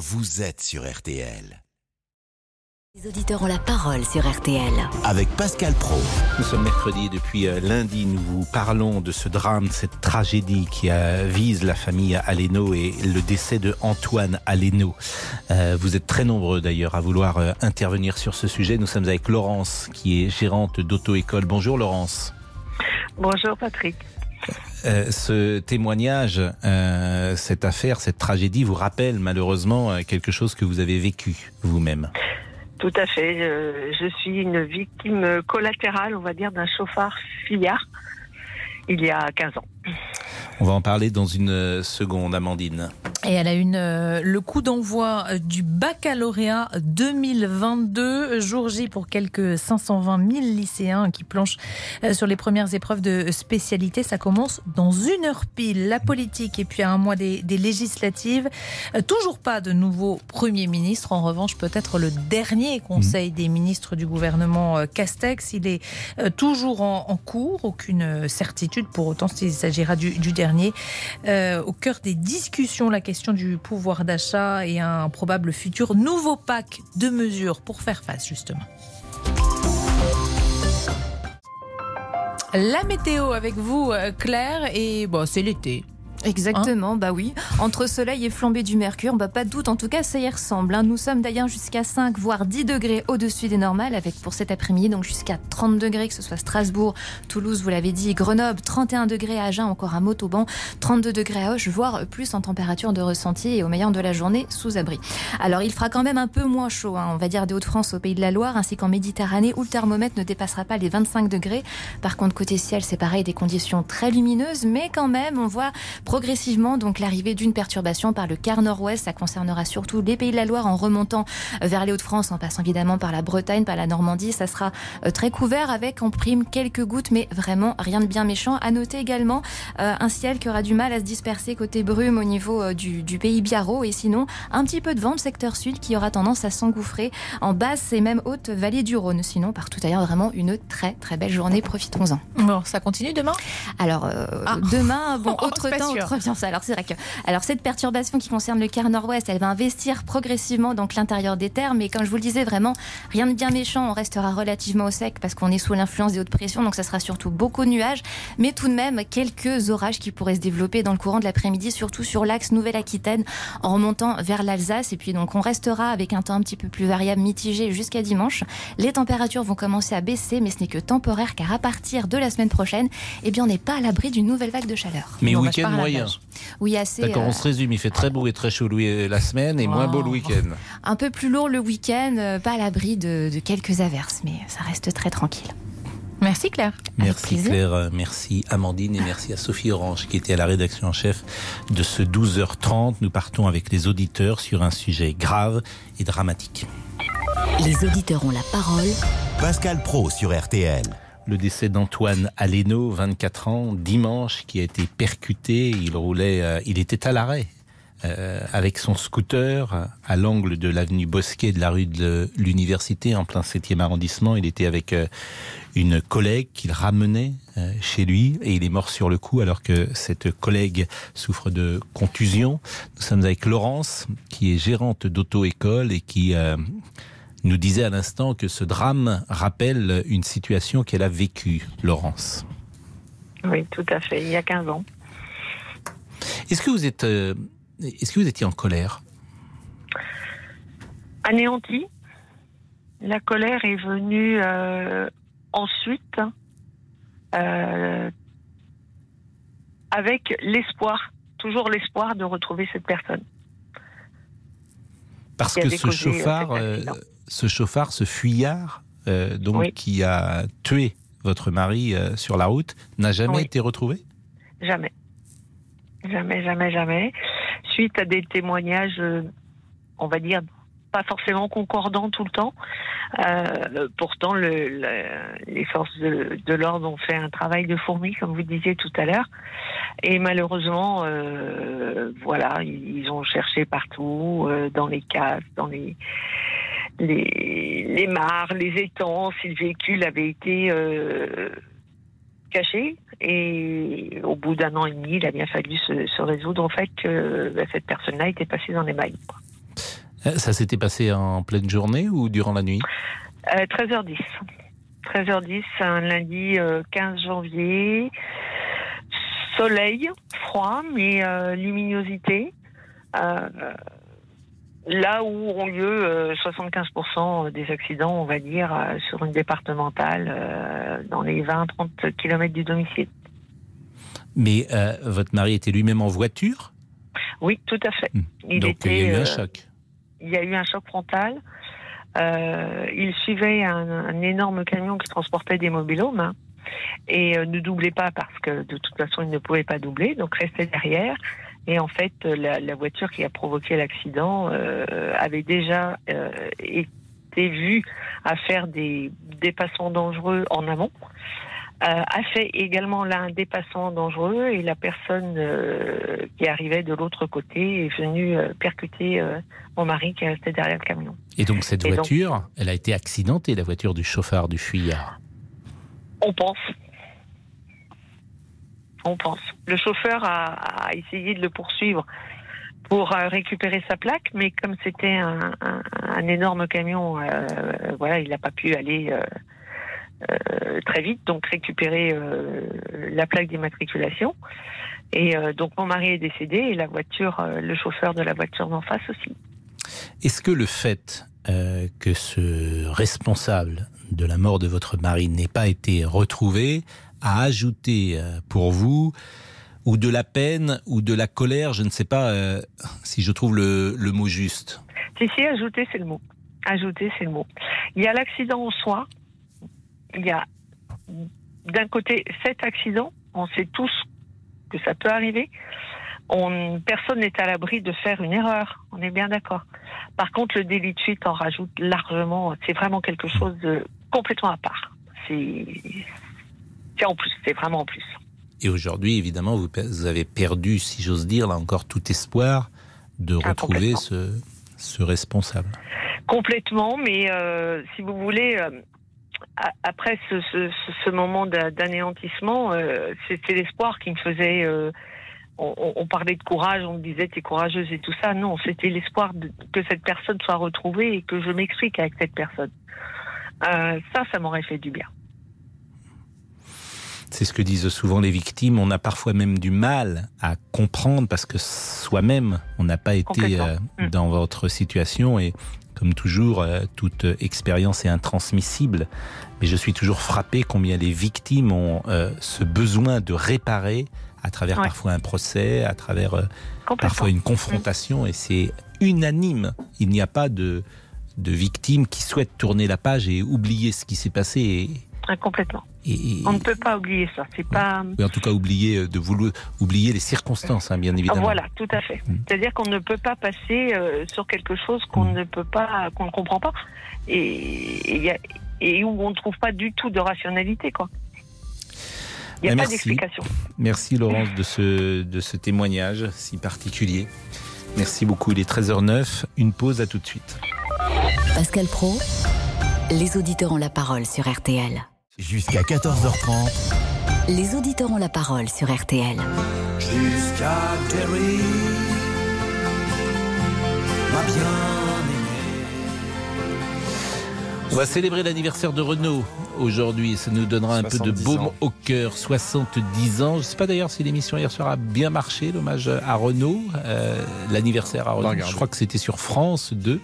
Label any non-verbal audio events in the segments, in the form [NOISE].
vous êtes sur RTL. Les auditeurs ont la parole sur RTL. Avec Pascal Pro. Nous sommes mercredi depuis euh, lundi. Nous vous parlons de ce drame, cette tragédie qui vise la famille Aleno et le décès de Antoine Aleno. Euh, vous êtes très nombreux d'ailleurs à vouloir euh, intervenir sur ce sujet. Nous sommes avec Laurence qui est gérante d'auto-école. Bonjour Laurence. Bonjour Patrick. Ce témoignage, cette affaire, cette tragédie vous rappelle malheureusement quelque chose que vous avez vécu vous-même. Tout à fait. Je, suis une victime collatérale, on va dire, d'un chauffard fillard il y a 15 ans. On va en parler dans une seconde, Amandine. Et elle a une, euh, le coup d'envoi euh, du baccalauréat 2022, jour J pour quelques 520 000 lycéens qui planchent euh, sur les premières épreuves de spécialité. Ça commence dans une heure pile. La politique et puis à un mois des, des législatives. Toujours pas de nouveau Premier ministre. En revanche, peut-être le dernier Conseil des ministres du gouvernement Castex. Il est toujours en, cours. Aucune certitude pour autant s'il s'agira du, du, dernier. au cœur des discussions, la question du pouvoir d'achat et un probable futur nouveau pack de mesures pour faire face justement. La météo avec vous, euh, Claire, et bon, c'est l'été. Exactement, bah oui. Entre soleil et flambée du mercure, bah pas de doute, en tout cas ça y ressemble. Hein. Nous sommes d'ailleurs jusqu'à 5 voire 10 degrés au-dessus des normales, avec pour cet après-midi donc jusqu'à 30 degrés, que ce soit Strasbourg, Toulouse, vous l'avez dit, Grenoble, 31 degrés à Agen, encore à Montauban, 32 degrés à Hoche, voire plus en température de ressenti et au meilleur de la journée sous abri. Alors il fera quand même un peu moins chaud, hein. on va dire des Hauts-de-France au Pays de la Loire, ainsi qu'en Méditerranée, où le thermomètre ne dépassera pas les 25 degrés. Par contre côté ciel, c'est pareil, des conditions très lumineuses, mais quand même on voit progressivement donc l'arrivée d'une perturbation par le quart nord-ouest. Ça concernera surtout les pays de la Loire en remontant vers les Hauts-de-France, en passant évidemment par la Bretagne, par la Normandie. Ça sera euh, très couvert avec en prime quelques gouttes, mais vraiment rien de bien méchant. À noter également euh, un ciel qui aura du mal à se disperser côté brume au niveau euh, du, pays Biarro et sinon un petit peu de vent, le secteur sud qui aura tendance à s'engouffrer en basse et même haute vallée du Rhône. Sinon, partout ailleurs, vraiment une très très belle journée. Profitons-en. Bon, ça continue demain? Alors, ah. demain, bon, [LAUGHS] autre temps, alors c'est vrai que alors cette perturbation qui concerne le quart nord-ouest, elle va investir progressivement donc l'intérieur des terres, mais comme je vous le disais vraiment rien de bien méchant, on restera relativement au sec parce qu'on est sous l'influence des hautes pressions, donc ça sera surtout beaucoup de nuages, mais tout de même quelques orages qui pourraient se développer dans le courant de l'après-midi, surtout sur l'axe Nouvelle-Aquitaine en remontant vers l'Alsace et puis donc on restera avec un temps un petit peu plus variable, mitigé jusqu'à dimanche. Les températures vont commencer à baisser, mais ce n'est que temporaire car à partir de la semaine prochaine, eh bien on n'est pas à l'abri d'une nouvelle vague de chaleur. Mais week-end moyen. Oui, assez. D'accord, on se euh, résume. Il fait très beau et très chaud la semaine et moins beau le week-end. Un peu plus lourd le week-end, euh, pas à l'abri de, quelques averses, mais ça reste très tranquille. Merci Claire. Merci Claire, euh, merci Amandine et merci à Sophie Orange qui était à la rédaction en chef de ce 12h30. Nous partons avec les auditeurs sur un sujet grave et dramatique. Les auditeurs ont la parole. Pascal Pro sur RTL le décès d'Antoine Aleno, 24 ans, dimanche, qui a été percuté. Il roulait, euh, il était à l'arrêt euh, avec son scooter à l'angle de l'avenue Bosquet de la rue de l'Université, en plein 7e arrondissement. Il était avec euh, une collègue qu'il ramenait chez lui et il est mort sur le coup alors que cette collègue souffre de contusion. Nous sommes avec Laurence, qui est gérante d'auto-école et qui nous disait à l'instant que ce drame rappelle une situation qu'elle a vécue, Laurence. Oui, tout à fait, il y a 15 ans. Est-ce que vous êtes, euh, est-ce que vous étiez en colère? Anéanti. La colère est venue euh, ensuite euh, avec l'espoir, toujours l'espoir de retrouver cette personne. Parce que ce chauffard, ce chauffard, ce fuyard, euh, donc qui a tué votre mari euh, sur la route, n'a jamais été retrouvé? Jamais. Jamais, jamais, jamais. Suite à des témoignages, euh, on va dire, pas forcément concordants tout le temps. pourtant, le, les forces de, l'ordre ont fait un travail de fourmi, comme vous disiez tout à l'heure. Et malheureusement, voilà, ils, ont cherché partout, dans les cases, dans les les, les mares, les étangs, si le véhicule avait été euh, caché. Et au bout d'un an et demi, il a bien fallu se, résoudre au fait que bah, cette personne-là était passée dans les mailles. Euh, Ça s'était passé en pleine journée ou durant la nuit? Euh, 13h10. 13h10, un lundi euh, 15 janvier. Soleil, froid, mais euh, luminosité. Euh, là où ont lieu euh, 75% des accidents, on va dire, euh, sur une départementale, euh, dans les 20-30 km du domicile. Mais euh, votre mari était lui-même en voiture? Oui, tout à fait. Hmm. Il Donc il y a eu euh, un choc. il y a eu un choc frontal. Euh, il suivait un, un énorme camion qui transportait des mobilhomes hein, et euh, ne doublait pas parce que de toute façon il ne pouvait pas doubler, donc restait derrière. Et en fait, la, la voiture qui a provoqué l'accident euh, avait déjà euh, été vue à faire des dépassements dangereux en amont. Euh, a fait également là un dépassement dangereux et la personne euh, qui arrivait de l'autre côté est venue euh, percuter mon mari qui restait derrière le camion. Et donc cette Et donc- voiture, elle a été accidentée, la voiture du chauffeur du fuyard. On pense. On pense. Le chauffeur a, essayé de le poursuivre pour euh, récupérer sa plaque, mais comme c'était un, énorme camion, euh, voilà, il n'a pas pu aller euh, euh, très vite, donc récupérer euh, la plaque d'immatriculation. Et euh, donc mon mari est décédé et la voiture, euh, le chauffeur de la voiture d'en face aussi. Est-ce que le fait euh, que ce responsable de la mort de votre mari n'ait pas été retrouvé a ajouté euh, pour vous ou de la peine ou de la colère, je ne sais pas euh, si je trouve le, le mot juste. Si, si, ajouter, c'est le mot. Ajouter, c'est le mot. Il y a l'accident en soi. Il y a, d'un côté, cet accident. On sait tous que ça peut arriver. On, personne n'est à l'abri de faire une erreur. On est bien d'accord. Par contre, le délit de fuite en rajoute largement. C'est vraiment quelque chose de complètement à part. C'est, c'est en plus. C'est vraiment en plus. Et aujourd'hui, évidemment, vous, avez perdu, si j'ose dire, là encore tout espoir de Ah, retrouver ce, ce responsable. Complètement, mais euh, si vous voulez, euh, après ce, ce, ce- ce moment d'a- d'anéantissement, euh, c'était l'espoir qui me faisait. on, on- on parlait de courage, on me disait t'es courageuse et tout ça. Non, c'était l'espoir que cette personne soit retrouvée et que je m'explique avec cette personne. Ça, ça m'aurait fait du bien. C'est ce que disent souvent les victimes. On a parfois même du mal à comprendre parce que soi-même, on n'a pas été euh, Mm. dans votre situation et comme toujours, euh, toute expérience est intransmissible. Mais je suis toujours frappé combien les victimes ont euh, ce besoin de réparer à travers Ouais. parfois un procès, à travers parfois une confrontation et c'est unanime. Il n'y a pas de, de victime qui souhaite tourner la page et oublier ce qui s'est passé et, Ah, complètement. et- On ne peut pas oublier ça. C'est pas. oui, en tout cas, oublier euh, de vouloir oublier les circonstances, hein, bien Ah, évidemment. Voilà, tout à fait. Mm. C'est-à-dire qu'on ne peut pas passer euh, sur quelque chose qu'on Mm. ne peut pas, qu'on ne comprend pas, et, et, il y a- et où on ne trouve pas du tout de rationalité, quoi. Il n'y a pas merci. d'explication. Merci Laurence de ce, de ce témoignage si particulier. Merci beaucoup. Il est 13h09. Une pause à tout de suite. Pascal Pro, les auditeurs ont la parole sur RTL. Jusqu'à 14h30, Les auditeurs ont la parole sur RTL. jusqu'à Derry, ma bien-aimée. On va célébrer l'anniversaire de Renault aujourd'hui. Ça nous donnera un peu de 70 baume ans. au cœur. 70 ans. Je ne sais pas d'ailleurs si l'émission hier soir a bien marché, l'hommage à Renault, euh, l'anniversaire à Renault. Je crois que c'était sur France 2.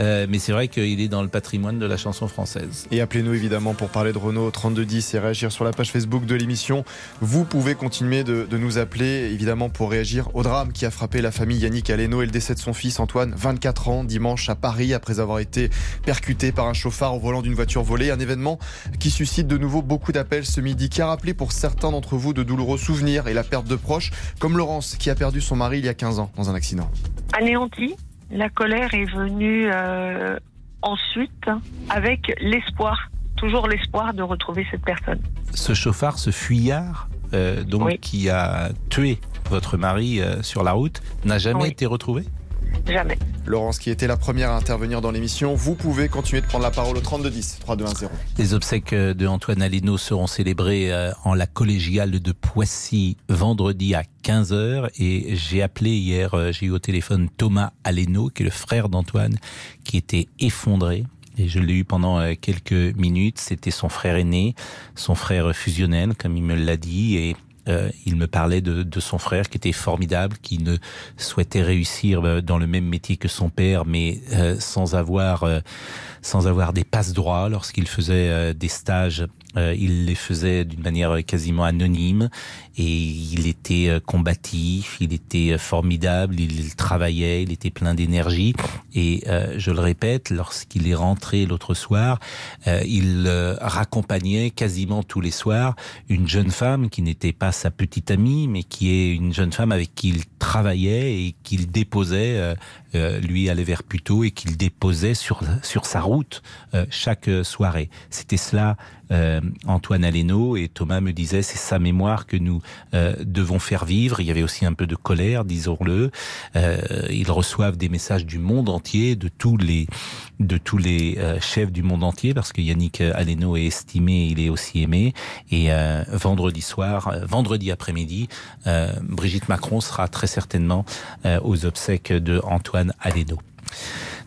Euh, mais c'est vrai qu'il est dans le patrimoine de la chanson française. Et appelez-nous évidemment pour parler de Renault au 3210 et réagir sur la page Facebook de l'émission. Vous pouvez continuer de, de nous appeler évidemment pour réagir au drame qui a frappé la famille Yannick Aleno et le décès de son fils Antoine, 24 ans, dimanche à Paris après avoir été percuté par un chauffard au volant d'une voiture volée. Un événement qui suscite de nouveau beaucoup d'appels ce midi, qui a rappelé pour certains d'entre vous de douloureux souvenirs et la perte de proches, comme Laurence qui a perdu son mari il y a 15 ans dans un accident. Anéanti, la colère est venue euh, ensuite avec l'espoir, toujours l'espoir de retrouver cette personne. Ce chauffard, ce fuyard, euh, donc Oui. qui a tué votre mari euh, sur la route, n'a jamais Oui. été retrouvé? Jamais. Laurence, qui était la première à intervenir dans l'émission, vous pouvez continuer de prendre la parole au 3210 3210. Les obsèques de Antoine Aleno seront célébrées euh, en la collégiale de Poissy vendredi à 15h et j'ai appelé hier, euh, j'ai eu au téléphone Thomas Aleno, qui est le frère d'Antoine, qui était effondré. Et je l'ai eu pendant euh, quelques minutes. C'était son frère aîné, son frère fusionnel, comme il me l'a dit. Et euh, il me parlait de, de, son frère qui était formidable, qui ne souhaitait réussir euh, dans le même métier que son père, mais euh, sans avoir sans avoir des passe droits. Lorsqu'il faisait des stages euh, il les faisait d'une manière quasiment anonyme. Et il était euh, combatif, il était euh, formidable, il travaillait, il était plein d'énergie. Et je le répète, lorsqu'il est rentré l'autre soir, il raccompagnait quasiment tous les soirs une jeune femme qui n'était pas sa petite amie mais qui est une jeune femme avec qui il travaillait et qu'il déposait lui allait vers Puteaux et qu'il déposait sur sur sa route chaque soirée. C'était cela euh, Antoine Aleno et Thomas me disaient c'est sa mémoire que nous euh, devons faire vivre. Il y avait aussi un peu de colère, disons-le. Euh, ils reçoivent des messages du monde entier, de tous les de tous les euh, chefs du monde entier, parce que Yannick Aleno est estimé, il est aussi aimé. Et euh, vendredi soir, vendredi après-midi, Brigitte Macron sera très certainement aux obsèques de Antoine Aleno.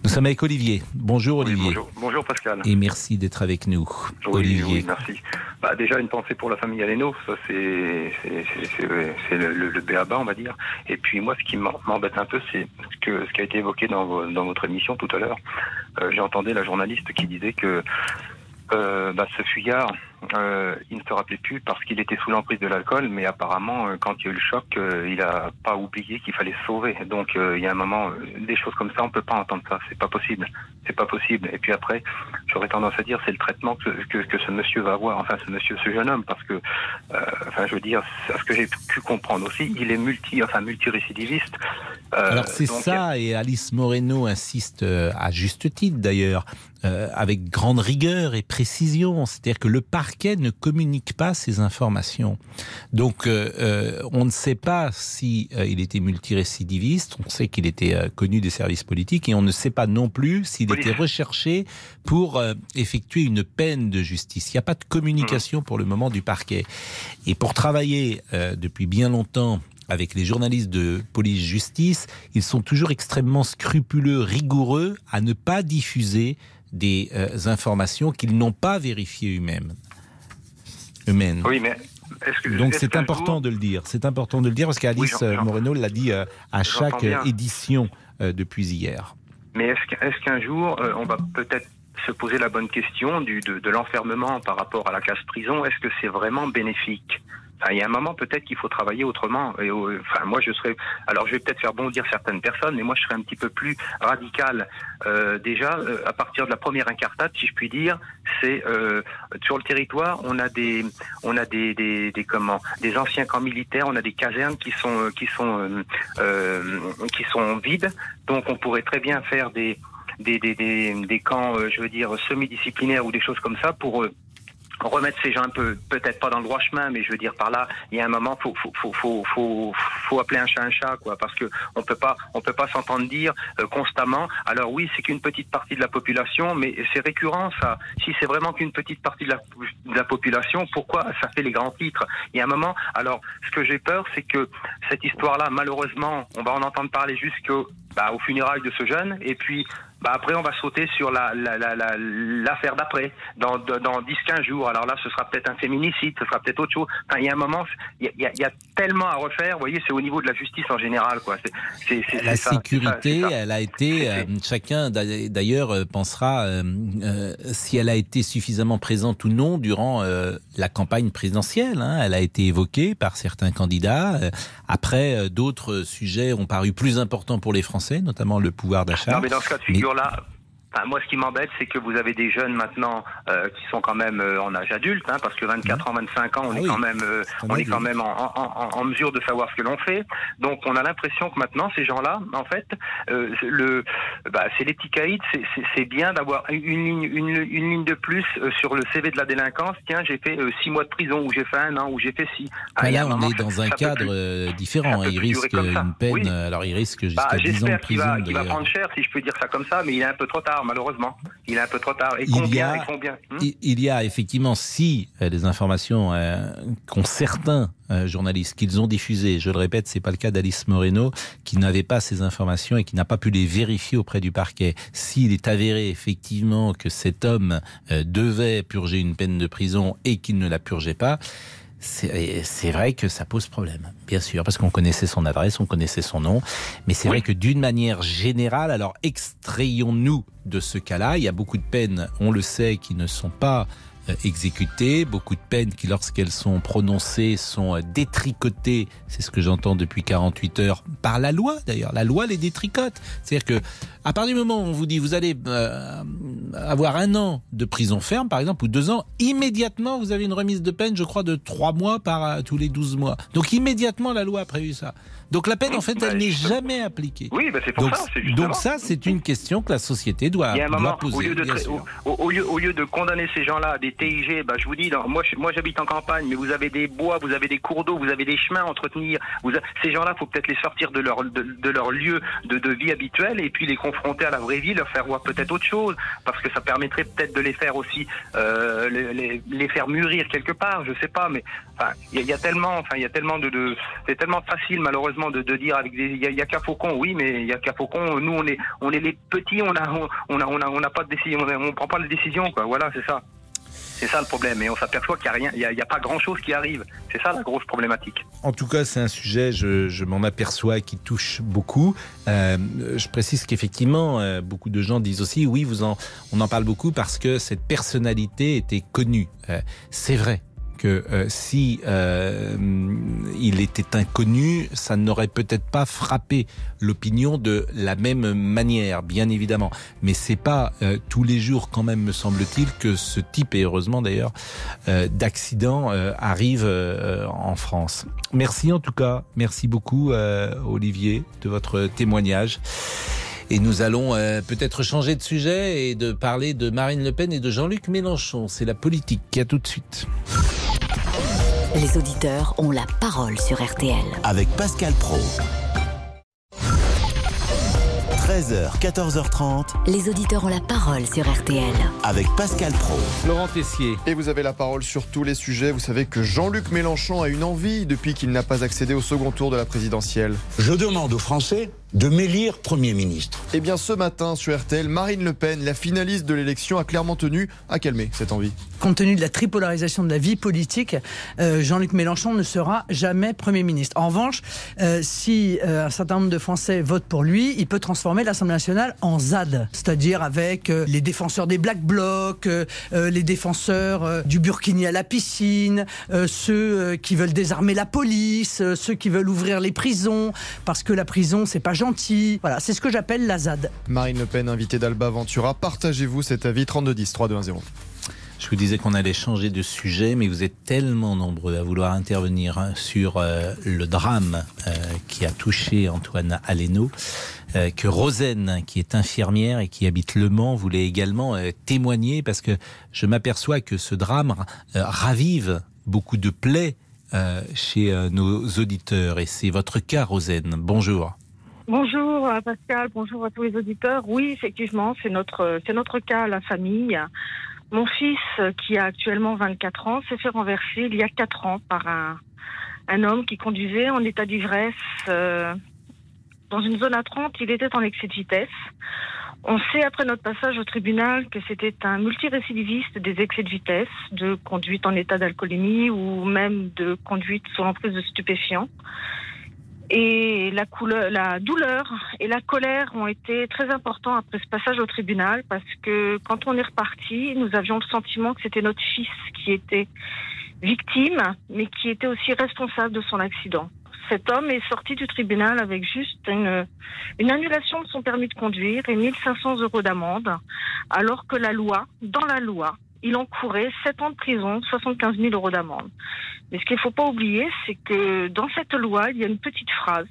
Nous sommes avec Olivier. Bonjour Olivier. bonjour. Pascal. Et merci d'être avec nous. Olivier. Oui, merci. Bah, déjà une pensée pour la famille Aleno, ça c'est le, le, on va dire. Et puis moi ce qui m'embête un peu c'est que ce qui a été évoqué dans, dans votre émission tout à l'heure. Euh, J'ai entendu la journaliste qui disait que euh, bah, ce fuyard, euh, il ne se rappelait plus parce qu'il était sous l'emprise de l'alcool, mais apparemment, euh, quand il y a eu le choc, euh, il a pas oublié qu'il fallait se sauver. Donc, il y a un moment, des choses comme ça, on peut pas entendre ça. C'est pas possible. C'est pas possible. Et puis après, j'aurais tendance à dire, c'est le traitement que, que, que, ce monsieur va avoir, enfin, ce monsieur, ce jeune homme, parce que, enfin, je veux dire, ce que j'ai pu comprendre aussi, il est multi, enfin, multirécidiviste. Alors, c'est ça, et Alice Moreno insiste à juste titre d'ailleurs, avec grande rigueur et précision. C'est-à-dire que le parquet ne communique pas ces informations. Donc, euh, euh, on ne sait pas si euh, il était multirécidiviste. On sait qu'il était euh, connu des services politiques et on ne sait pas non plus s'il était recherché pour euh, effectuer une peine de justice. Il n'y a pas de communication pour le moment du parquet. Et pour travailler euh, depuis bien longtemps avec les journalistes de police-justice, ils sont toujours extrêmement scrupuleux, rigoureux à ne pas diffuser des euh, informations qu'ils n'ont pas vérifiées eux-mêmes humaine. Oui, mais que, Donc c'est important jour... de le dire. C'est important de le dire parce qu'Alice oui, Moreno l'a dit euh, à chaque édition euh, depuis hier. Mais est-ce qu'un est jour, euh, on va peut-être se poser la bonne question du, de, de l'enfermement par rapport à la classe prison? Est-ce que c'est vraiment bénéfique? Il y a un moment peut-être qu'il faut travailler autrement. Et, enfin, moi, je serais. Alors, je vais peut-être faire bondir certaines personnes, mais moi, je serais un petit peu plus radical. Euh, déjà, euh, à partir de la première incartade, si je puis dire, c'est euh, sur le territoire, on a des, on a des, des, des, comment, des anciens camps militaires, on a des casernes qui sont, qui sont, euh, qui sont vides. Donc, on pourrait très bien faire des, des, des, des, des camps, je veux dire, semi-disciplinaires ou des choses comme ça pour remettre ces gens un peu, peut-être pas dans le droit chemin, mais je veux dire par là, il y a un moment, faut, faut, faut, faut, faut, appeler un chat un chat, quoi, parce que on peut pas, on peut pas s'entendre dire euh, constamment. Alors oui, c'est qu'une petite partie de la population, mais c'est récurrent ça. Si c'est vraiment qu'une petite partie de la, de la population, pourquoi ça fait les grands titres? Il y a un moment. Alors, ce que j'ai peur, c'est que cette histoire-là, malheureusement, on va en entendre parler jusqu'au bah, au funérailles de ce jeune, et puis bah après on va sauter sur la l'affaire la, la, d'après dans, dans 10-15 jours alors là ce sera peut-être un féminicide ce sera peut-être autre chose enfin il y a un moment il y a, y a, tellement à refaire vous voyez c'est au niveau de la justice en général quoi c'est, c'est, la sécurité ça, ça. elle a été euh, chacun d'ailleurs euh, pensera euh, euh, si elle a été suffisamment présente ou non durant la campagne présidentielle hein. elle a été évoquée par certains candidats après d'autres sujets ont paru plus importants pour les Français notamment le pouvoir d'achat non mais dans ce cas de figure là Enfin, moi, ce qui m'embête, c'est que vous avez des jeunes maintenant euh, qui sont quand même euh, en âge adulte, hein, parce que 24 ans, 25 ans, on Ah est oui. quand même, euh, on est quand même en, en- en- en mesure de savoir ce que l'on fait. Donc, on a l'impression que maintenant, ces gens-là, en fait, euh, le, bah, c'est les petits caïds. c'est- bien d'avoir une ligne, une, une ligne de plus euh, sur le CV de la délinquance. Tiens, j'ai fait euh, six mois de prison, ou j'ai fait un an, ou j'ai fait six. Ah, là, on moment, est dans un cadre euh, différent. peut Il risque une peine. Oui. euh, Alors, il risque jusqu'à Bah, 10 ans de J'espère qu'il prison. va, qu'il va prendre cher, si je peux dire ça comme ça, mais il est un peu trop tard, malheureusement. Il est un peu trop tard. Et Il y combien, a- et combien hmm Il- y a effectivement, si euh, les informations euh, qu'ont certains euh, journalistes qu'ils ont diffusées, je le répète, c'est pas le cas d'Alice Moreno, qui n'avait pas ces informations et qui n'a pas pu les vérifier auprès du parquet. S'il est avéré effectivement que cet homme euh, devait purger une peine de prison et qu'il ne la purgeait pas, c'est vrai que ça pose problème, bien sûr, parce qu'on connaissait son adresse, on connaissait son nom, mais c'est vrai que d'une manière générale, alors extrayons-nous de ce cas-là, il y a beaucoup de peines, on le sait, qui ne sont pas exécutées, beaucoup de peines qui, lorsqu'elles sont prononcées, sont euh, détricotées, c'est ce que j'entends depuis 48 heures, par la loi d'ailleurs, la loi les détricote. C'est-à-dire que à partir du moment où on vous dit vous allez euh, avoir un an de prison ferme, par exemple, ou deux ans, immédiatement vous avez une remise de peine, je crois, de trois mois par euh, tous les 12 mois. Donc immédiatement la loi a prévu ça. Donc la peine, en fait, elle n'est jamais appliquée. Oui, bah, c'est pour Donc, ça. donc ça, c'est une question que la société doit, Il y a un doit moment, poser. au lieu, de au, lieu, au lieu de condamner ces gens-là à des TIG, bah, je vous dis, dans- moi, j'habite en campagne, mais vous avez des bois, vous avez des cours d'eau, vous avez des chemins à entretenir. Vous a- ces gens-là, faut peut-être les sortir de leur, de, de leur lieu de, de vie habituel et puis les confronter à la vraie vie, leur faire voir peut-être autre chose, parce que ça permettrait peut-être de les faire aussi, euh, les, les- les faire mûrir quelque part, je sais pas, mais il y, a- tellement, enfin, il y a tellement de, c'est tellement facile malheureusement de, dire avec des, il y a, qu'à Faucon, oui, mais il y a qu'à Faucon, nous on est, on est les petits, on a, on, a, on a, on n'a pas de décision, on, prend pas de décision. Voilà, c'est ça. C'est ça le problème, et on s'aperçoit qu'il n'y a a, pas grand chose qui arrive. C'est ça la grosse problématique. En tout cas, c'est un sujet, je, je m'en aperçois, qui touche beaucoup. Euh, je précise qu'effectivement, euh, beaucoup de gens disent aussi, oui, vous en, on en parle beaucoup parce que cette personnalité était connue. Euh, c'est vrai que euh, si euh, il était inconnu, ça n'aurait peut-être pas frappé l'opinion de la même manière, bien évidemment. Mais c'est pas euh, tous les jours, quand même, me semble-t-il, que ce type, et heureusement d'ailleurs, euh, d'accident euh, arrive euh, en France. Merci en tout cas, merci beaucoup Olivier de votre témoignage. Et nous allons euh, peut-être changer de sujet et de parler de Marine Le Pen et de Jean-Luc Mélenchon. C'est la politique qui a tout de suite. Les auditeurs ont la parole sur RTL. Avec Pascal Pro. 13h, 14h30. Les auditeurs ont la parole sur RTL. Avec Pascal Pro. Laurent Tessier. Et vous avez la parole sur tous les sujets. Vous savez que Jean-Luc Mélenchon a une envie depuis qu'il n'a pas accédé au second tour de la présidentielle. Je demande aux Français de m'élire Premier ministre. Eh bien, ce matin sur RTL, Marine Le Pen, la finaliste de l'élection, a clairement tenu à calmer cette envie. Compte tenu de la tripolarisation de la vie politique, euh, Jean-Luc Mélenchon ne sera jamais Premier ministre. En revanche, euh, si euh, un certain nombre de Français votent pour lui, il peut transformer l'Assemblée nationale en ZAD, c'est-à-dire avec euh, les défenseurs des Black Blocs, les défenseurs euh, du Burkini à la piscine, euh, ceux euh, qui veulent désarmer la police, euh, ceux qui veulent ouvrir les prisons, parce que la prison, c'est pas gentil. Voilà, c'est ce que j'appelle la ZAD. Marine Le Pen, invitée d'Alba Ventura, partagez-vous cet avis? 3210 3210. Je vous disais qu'on allait changer de sujet, mais vous êtes tellement nombreux à vouloir intervenir hein, sur euh, le drame euh, qui a touché Antoine Aleno, euh, que Rosen, qui est infirmière et qui habite Le Mans, voulait également euh, témoigner, parce que je m'aperçois que ce drame euh, ravive beaucoup de plaies euh, chez euh, nos auditeurs, et c'est votre cas, Rosen. Bonjour. Bonjour euh, Pascal, bonjour à tous les auditeurs. Oui, effectivement, c'est notre c'est notre cas, la famille. Mon fils, euh, qui a actuellement 24 ans, s'est fait renverser il y a 4 ans par un, homme qui conduisait en état d'ivresse euh, dans une zone à 30. Il était en excès de vitesse. On sait après notre passage au tribunal que c'était un multirécidiviste des excès de vitesse, de conduite en état d'alcoolémie ou même de conduite sous l'emprise de stupéfiants. Et la, couleur, la douleur et la colère ont été très importants après ce passage au tribunal parce que quand on est reparti, nous avions le sentiment que c'était notre fils qui était victime, mais qui était aussi responsable de son accident. Cet homme est sorti du tribunal avec juste une, une annulation de son permis de conduire et 1500 euros d'amende, alors que la loi, dans la loi, il encourait 7 ans de prison, 75 000 euros d'amende. Mais ce qu'il ne faut pas oublier, c'est que dans cette loi, il y a une petite phrase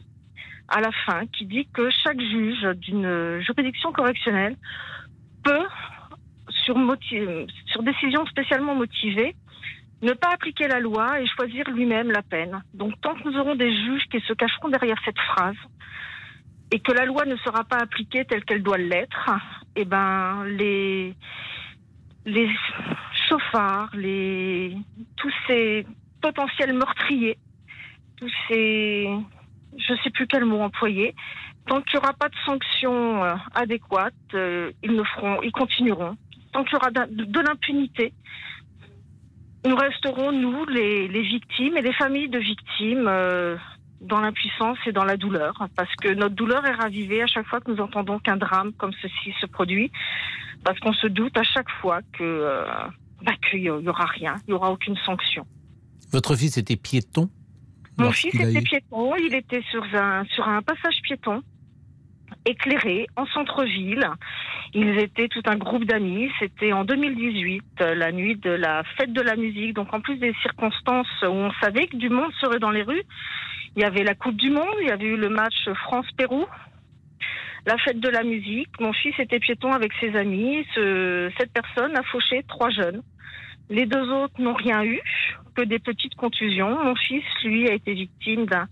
à la fin qui dit que chaque juge d'une juridiction correctionnelle peut, sur, décision spécialement motivée, ne pas appliquer la loi et choisir lui-même la peine. Donc tant que nous aurons des juges qui se cacheront derrière cette phrase et que la loi ne sera pas appliquée telle qu'elle doit l'être, eh ben les les chauffards, les tous ces potentiels meurtriers, tous ces je sais plus quel mot employer, tant qu'il n'y aura pas de sanctions euh, adéquates, euh, ils ne feront, ils continueront. Tant qu'il y aura de, de l'impunité, nous resterons, nous, les, les, victimes et les familles de victimes, euh, dans l'impuissance et dans la douleur. Parce que notre douleur est ravivée à chaque fois que nous entendons qu'un drame comme ceci se produit. Parce qu'on se doute à chaque fois que euh, bah, qu'il n'y aura rien, il n'y aura aucune sanction. Votre fils était piéton Mon fils était piéton, il était sur un, sur un passage piéton éclairé en centre-ville. Ils étaient tout un groupe d'amis. C'était en 2018, la nuit de la fête de la musique. Donc en plus des circonstances où on savait que du monde serait dans les rues, il y avait la Coupe du Monde, il y avait eu le match France-Pérou, la fête de la musique. Mon fils était piéton avec ses amis. Ce, cette personne a fauché trois jeunes. Les deux autres n'ont rien eu, que des petites contusions. Mon fils, lui, a été victime d'un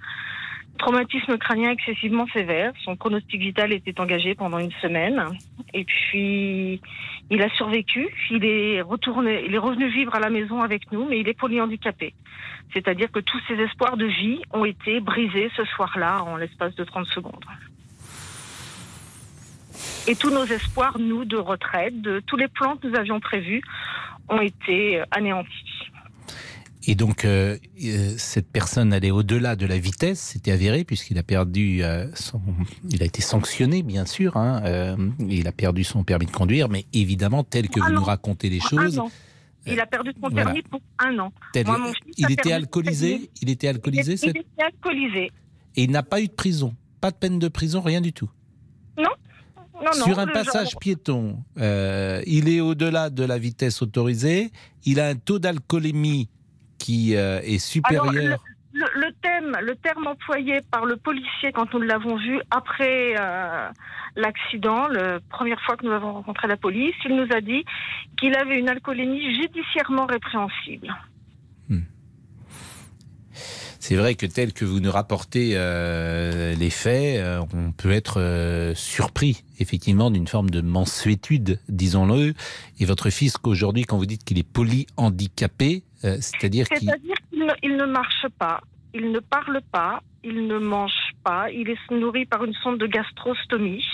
traumatisme crânien excessivement sévère. Son pronostic vital était engagé pendant une semaine. Et puis, il a survécu. Il est retourné, il est revenu vivre à la maison avec nous, mais il est polyhandicapé. C'est-à-dire que tous ses espoirs de vie ont été brisés ce soir-là, en l'espace de 30 secondes. Et tous nos espoirs, nous, de retraite, de tous les plans que nous avions prévus, ont été anéantis. Et donc, euh, cette personne allait au-delà de la vitesse, c'était avéré, puisqu'il a perdu euh, son. Il a été sanctionné, bien sûr. Hein, euh, il a perdu son permis de conduire, mais évidemment, tel que vous nous racontez les choses. Il a perdu son permis pour un an. Il, était alcoolisé, il était alcoolisé Il était, alcoolisé. Et il n'a pas eu de prison Pas de peine de prison, rien du tout Non. Non, non, Sur un passage genre... piéton, il est au-delà de la vitesse autorisée, il a un taux d'alcoolémie qui euh, est supérieur. Alors, le, thème, le terme employé par le policier quand nous l'avons vu après euh, l'accident, la première fois que nous avons rencontré la police, il nous a dit qu'il avait une alcoolémie judiciairement répréhensible. Hmm. C'est vrai que tel que vous nous rapportez euh, les faits, euh, on peut être surpris effectivement d'une forme de mansuétude, disons-le. Et votre fils, qu'aujourd'hui, quand vous dites qu'il est polyhandicapé, euh, c'est-à-dire qu'il... Ne, marche pas, il ne parle pas, il ne mange pas, il est nourri par une sonde de gastrostomie.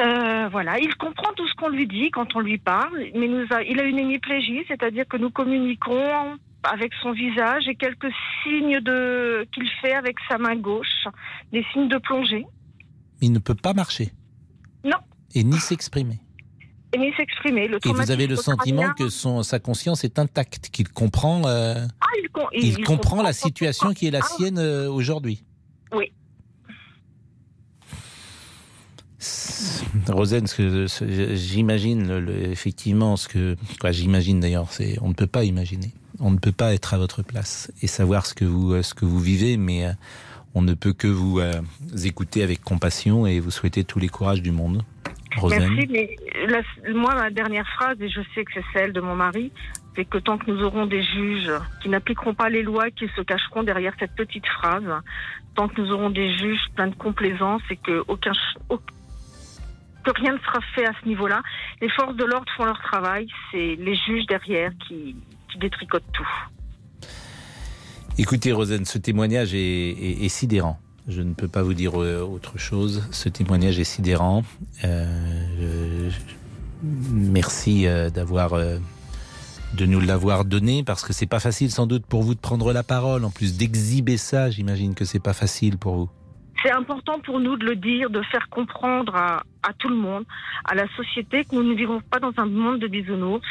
Euh, voilà, il comprend tout ce qu'on lui dit quand on lui parle, mais nous a, il a une hémiplégie, c'est-à-dire que nous communiquons avec son visage et quelques signes de qu'il fait avec sa main gauche, des signes de plongée. Il ne peut pas marcher. Non. Et ni s'exprimer. S'exprimer. Et vous avez le sentiment que son, sa conscience est intacte, qu'il comprend, euh, ah, il, com il, il, comprend, comprend la situation qui est la ah. sienne euh, aujourd'hui. Oui. Rosen, ce que j'imagine effectivement, ce que j'imagine d'ailleurs, c'est on ne peut pas imaginer, on ne peut pas être à votre place et savoir ce que vous ce que vous vivez, mais euh, on ne peut que vous euh, écouter avec compassion et vous souhaiter tous les courages du monde. Rosen. Merci, mais la, moi ma dernière phrase et je sais que c'est celle de mon mari, c'est que tant que nous aurons des juges qui n'appliqueront pas les lois, qui se cacheront derrière cette petite phrase, tant que nous aurons des juges pleins de complaisance et que aucun, aucun que rien ne sera fait à ce niveau-là. Les forces de l'ordre font leur travail, c'est les juges derrière qui, qui, détricotent tout. Écoutez, Rosen, ce témoignage est, est, est, sidérant. Je ne peux pas vous dire euh, autre chose. Ce témoignage est sidérant. Euh, merci euh, d'avoir de nous l'avoir donné parce que c'est pas facile sans doute pour vous de prendre la parole. En plus d'exhiber ça, j'imagine que c'est pas facile pour vous. C'est important pour nous de le dire, de faire comprendre à, tout le monde, à la société, que nous ne vivons pas dans un monde de bisounours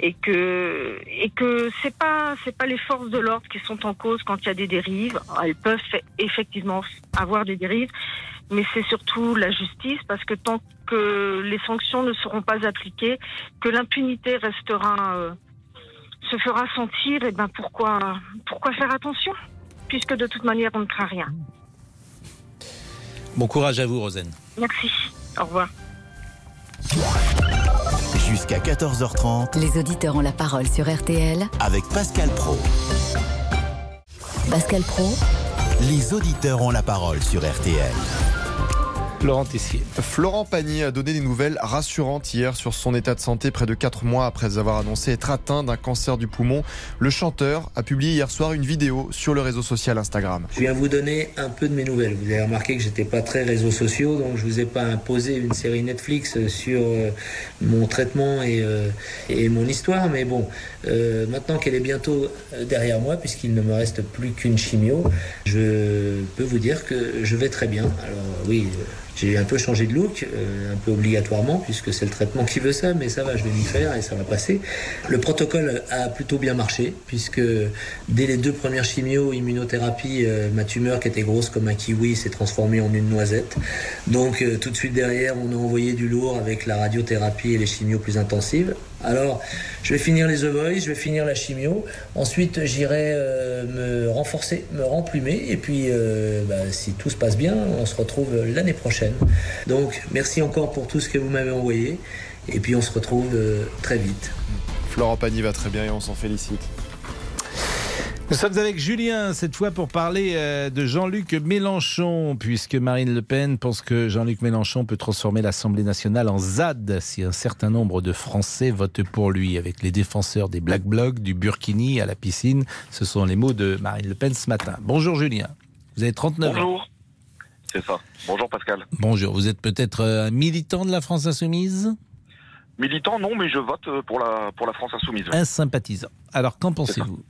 et que et que c'est pas les forces de l'ordre qui sont en cause quand il y a des dérives. Elles peuvent effectivement avoir des dérives, mais c'est surtout la justice parce que tant que les sanctions ne seront pas appliquées, que l'impunité restera euh, se fera sentir, et ben pourquoi pourquoi faire attention puisque de toute manière on ne craint rien. Bon courage à vous, Rosen. Merci. Au revoir. Jusqu'à 14h30. Les auditeurs ont la parole sur RTL avec Pascal Pro. Pascal Pro. Les auditeurs ont la parole sur RTL. Laurent Tessier. Florent Pagny a donné des nouvelles rassurantes hier sur son état de santé près de 4 mois après avoir annoncé être atteint d'un cancer du poumon. Le chanteur a publié hier soir une vidéo sur le réseau social Instagram. Je viens vous donner un peu de mes nouvelles. Vous avez remarqué que j'étais pas très réseaux sociaux, donc je vous ai pas imposé une série Netflix sur euh, mon traitement et, euh, et mon histoire, mais bon, euh, maintenant qu'elle est bientôt derrière moi, puisqu'il ne me reste plus qu'une chimio, je peux vous dire que je vais très bien. Alors oui. J'ai un peu changé de look, euh, un peu obligatoirement, puisque c'est le traitement qui veut ça, mais ça va, je vais m'y faire et ça va passer. Le protocole a plutôt bien marché, puisque dès les deux premières chimios, immunothérapie, euh, ma tumeur qui était grosse comme un kiwi s'est transformée en une noisette. Donc euh, tout de suite derrière, on a envoyé du lourd avec la radiothérapie et les chimios plus intensives. Alors, je vais finir les The je vais finir la chimio. Ensuite, j'irai me renforcer, me remplumer. Et puis, bah, si tout se passe bien, on se retrouve l'année prochaine. Donc, merci encore pour tout ce que vous m'avez envoyé. Et puis, on se retrouve euh, très vite. Florent Pagny va très bien et on s'en félicite. Nous sommes avec Julien cette fois pour parler euh, de Jean-Luc Mélenchon, puisque Marine Le Pen pense que Jean-Luc Mélenchon peut transformer l'Assemblée nationale en ZAD si un certain nombre de Français votent pour lui, avec les défenseurs des Black Blocs, du Burkini à la piscine. Ce sont les mots de Marine Le Pen ce matin. Bonjour Julien, vous avez 39 ans. Bonjour. C'est ça. Bonjour Pascal. Bonjour, vous êtes peut-être un militant de la France Insoumise? Militant, non, mais je vote pour la, pour la France Insoumise. Un sympathisant. Alors, qu'en pensez-vous?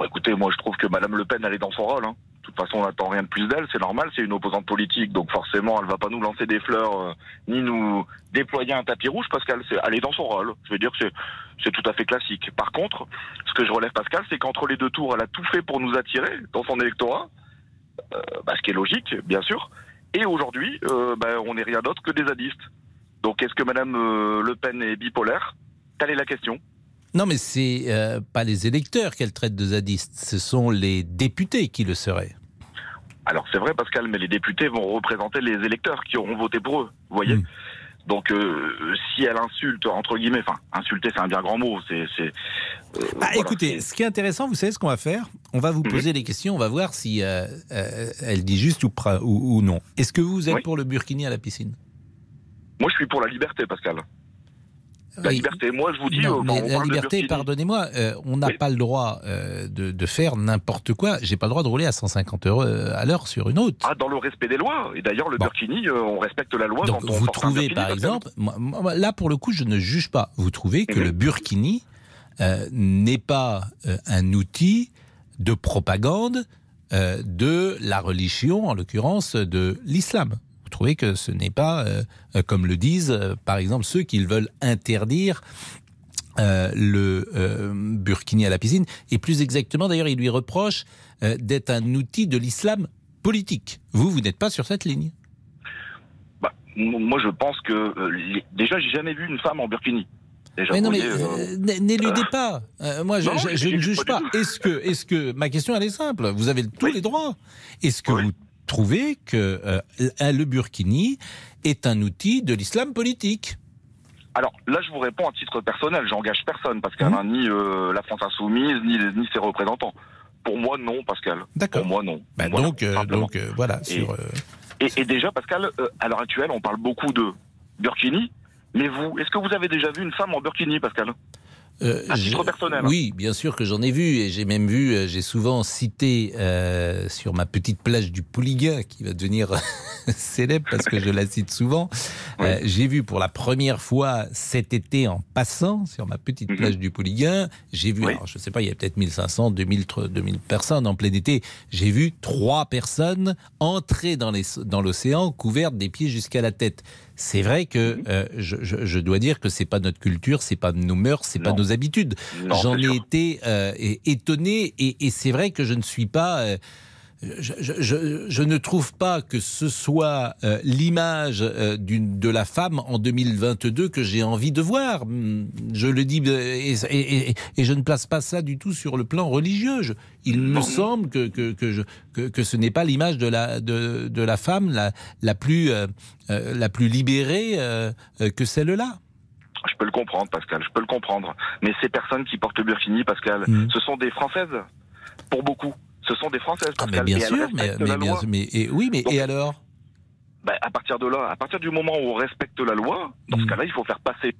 Bon, Écoutez, moi je trouve que Madame Le Pen, elle est dans son rôle. Hein. De toute façon, on n'attend rien de plus d'elle, c'est normal, c'est une opposante politique, donc forcément, elle va pas nous lancer des fleurs, euh, ni nous déployer un tapis rouge, Pascal, c'est, elle est dans son rôle. Je veux dire que c'est, c'est tout à fait classique. Par contre, ce que je relève, Pascal, c'est qu'entre les deux tours, elle a tout fait pour nous attirer dans son électorat, euh, bah, ce qui est logique, bien sûr. Et aujourd'hui, euh, bah, on n'est rien d'autre que des zadistes. Donc est-ce que Madame euh, Le Pen est bipolaire? Telle est la question. Non, mais c'est pas les électeurs qu'elle traite de zadistes, ce sont les députés qui le seraient. Alors c'est vrai, Pascal, mais les députés vont représenter les électeurs qui auront voté pour eux. Vous voyez Hmm. Donc si elle insulte entre guillemets, enfin insulter c'est un bien grand mot, c'est. c'est bah, écoutez, ce qui est intéressant, vous savez ce qu'on va faire? On va vous Mhm. poser les questions, on va voir si euh, euh, elle dit juste ou, ou, ou non. Est-ce que vous êtes Oui. pour le burkini à la piscine? Moi je suis pour la liberté, Pascal. La liberté. Moi je vous dis, Non, euh, mais la liberté, pardonnez-moi, euh, on n'a pas le droit euh, de, de faire n'importe quoi. J'ai pas le droit de rouler à 150 euros à l'heure sur une route. Ah, dans le respect des lois. Et d'ailleurs, le Burkini, euh, on respecte la loi Donc quand on vous trouvez Burkini, par exemple, moi- là pour le coup je ne juge pas, vous trouvez que Mhm. le burkini n'est pas un outil de propagande de la religion, en l'occurrence de l'islam. Vous trouvez que ce n'est pas, euh, euh, comme le disent euh, par exemple ceux qui veulent interdire euh, le euh, burkini à la piscine, et plus exactement d'ailleurs il lui reproche euh, d'être un outil de l'islam politique. Vous, vous n'êtes pas sur cette ligne? Bah, moi, je pense que les- déjà, j'ai jamais vu une femme en burkini. Déjà, Mais non, mais n'éludez pas. Moi, je, non, je- je je ne juge pas que, est-ce que, ma question elle est simple. Vous avez tous les droits. Est-ce que vous trouvez que euh, le burkini est un outil de l'islam politique Alors là, je vous réponds à titre personnel. J'engage personne, Pascal, hein, ni euh, la France insoumise, ni, ni ses représentants. Pour moi, non, Pascal. D'accord. Pour moi, non. Voilà, donc, euh, euh, voilà. Et- Sur, Et, et déjà, Pascal, euh, à l'heure actuelle, on parle beaucoup de burkini. Mais vous, est-ce que vous avez déjà vu une femme en burkini, Pascal? Euh, à je- titre personnel. hein. Oui, bien sûr que j'en ai vu et j'ai même vu, euh, j'ai souvent cité euh, sur ma petite plage du Pouliguen qui va devenir [LAUGHS] célèbre parce que je la cite souvent. Euh, j'ai vu pour la première fois cet été en passant sur ma petite plage du Pouliguen, j'ai vu, alors, je sais pas, il y a peut-être 1500, 2000, tr- 2000 personnes en plein été. J'ai vu trois personnes entrer dans l'océan couvertes des pieds jusqu'à la tête. C'est vrai que euh, je, je- je dois dire que c'est pas notre culture, c'est pas nos mœurs, c'est pas nos habitudes. J'en ai sûr. été euh, étonné et, et c'est vrai que je ne suis pas. Je, je- je- je ne trouve pas que ce soit euh, l'image euh, de la femme en 2022 que j'ai envie de voir. Hum, Je le dis euh, et, et- et- et je ne place pas ça du tout sur le plan religieux. Je- il me semble que, que, que, je- que- que ce n'est pas l'image de la, de, de la femme la, la, plus, euh, la plus libérée que celle-là. Je peux le comprendre, Pascal, je peux le comprendre. Mais ces personnes qui portent le burkini, Pascal, Mm. ce sont des Françaises, pour beaucoup. Ce sont des Françaises, Ah, mais bien et sûr, mais, bien et, oui, mais et alors? Ben, à partir de là, à partir du moment où on respecte la loi, dans ce cas-là, il faut faire passer.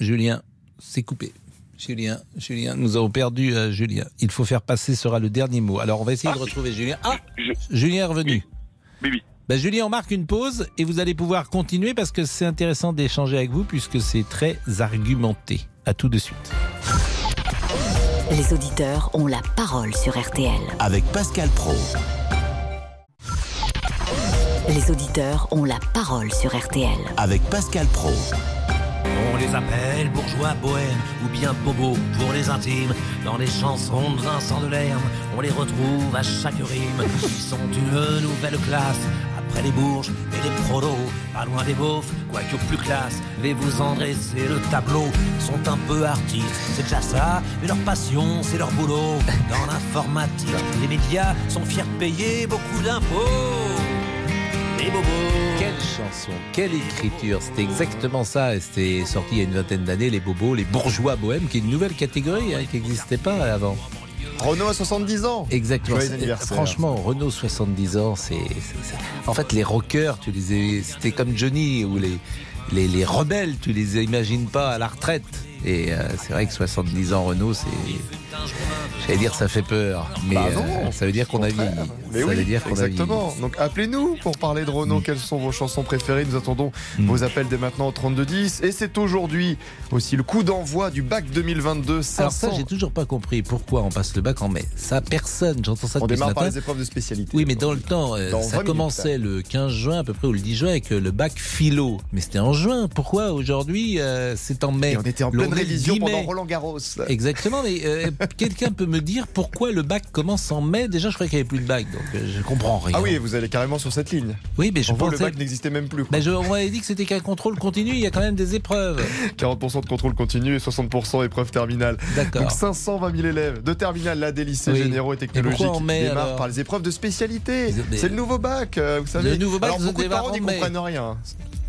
Julien, c'est coupé. Julien, Julien, nous avons perdu euh, Julien. Il faut faire passer sera le dernier mot. Alors on va essayer de retrouver Julien. Ah, Julien est revenu. Oui, oui. Ben, Julien, on marque une pause et vous allez pouvoir continuer parce que c'est intéressant d'échanger avec vous puisque c'est très argumenté. À tout de suite. Les auditeurs ont la parole sur RTL. Avec Pascal Pro. Les auditeurs ont la parole sur RTL. Avec Pascal Pro. On les appelle bourgeois bohèmes ou bien bobos pour les intimes. Dans les chansons de Vincent Delerme, on les retrouve à chaque rime. Ils sont une nouvelle classe. Après les bourges et les prolos, pas loin des beaufs, quoique plus classe. Mais vous en dressez le tableau. Sont un peu artistes, c'est déjà ça. Mais leur passion, c'est leur boulot. Dans l'informatique, [LAUGHS] les médias sont fiers de payer beaucoup d'impôts. Les bobos. Quelle chanson, quelle écriture, c'était exactement ça. Et C'était sorti il y a une vingtaine d'années, les bobos, les bourgeois bohèmes, qui est une nouvelle catégorie hein, qui n'existait pas avant. Renault a 70 ans. Exactement. Franchement, Renault 70 ans, c'est. En fait, les rockers, tu les ai- c'était comme Johnny ou les, les, les rebelles, tu les imagines pas à la retraite. Et euh, c'est vrai que 70 ans Renault, c'est. J'allais dire ça fait peur, mais Bah euh, ça veut dire qu'on a vieilli. Mais ça oui, veut dire qu'on a exactement. Donc appelez-nous pour parler de Renault. Quelles sont vos chansons préférées? Nous attendons Mm. vos appels dès maintenant au 3210. Et c'est aujourd'hui aussi le coup d'envoi du bac 2022. 500. Alors ça, j'ai toujours pas compris pourquoi on passe le bac en mai. Ça, personne. J'entends ça On depuis ce démarre par matin. les épreuves de spécialité. Oui, mais dans le temps, euh, Dans ça 20 minutes, commençait le 15 juin à peu près ou le 10 juin avec euh, le bac philo. Mais c'était en juin. Pourquoi aujourd'hui euh, c'est en mai? Et on était en Le- pleine le révision 10 mai. pendant Roland Garros. Exactement, mais euh, quelqu'un peut me dire pourquoi le bac commence en mai? Déjà, je croyais qu'il n'y avait plus de bac, donc euh, je comprends rien. Ah oui, vous allez carrément sur cette ligne. Oui, mais je En gros, pensais. le bac n'existait même plus. Je, on m'avait dit que c'était qu'un contrôle continu, il y a quand même des épreuves. [LAUGHS] 40% de contrôle continu et 60% épreuve terminale. D'accord. Donc 520 000 élèves de terminale, là, des lycées Oui. généraux et Et technologiques en mai, démarrent alors par les épreuves de spécialité. Mais- C'est le nouveau bac, euh, vous savez. Le nouveau bac Alors beaucoup de parents en n'y comprennent rien.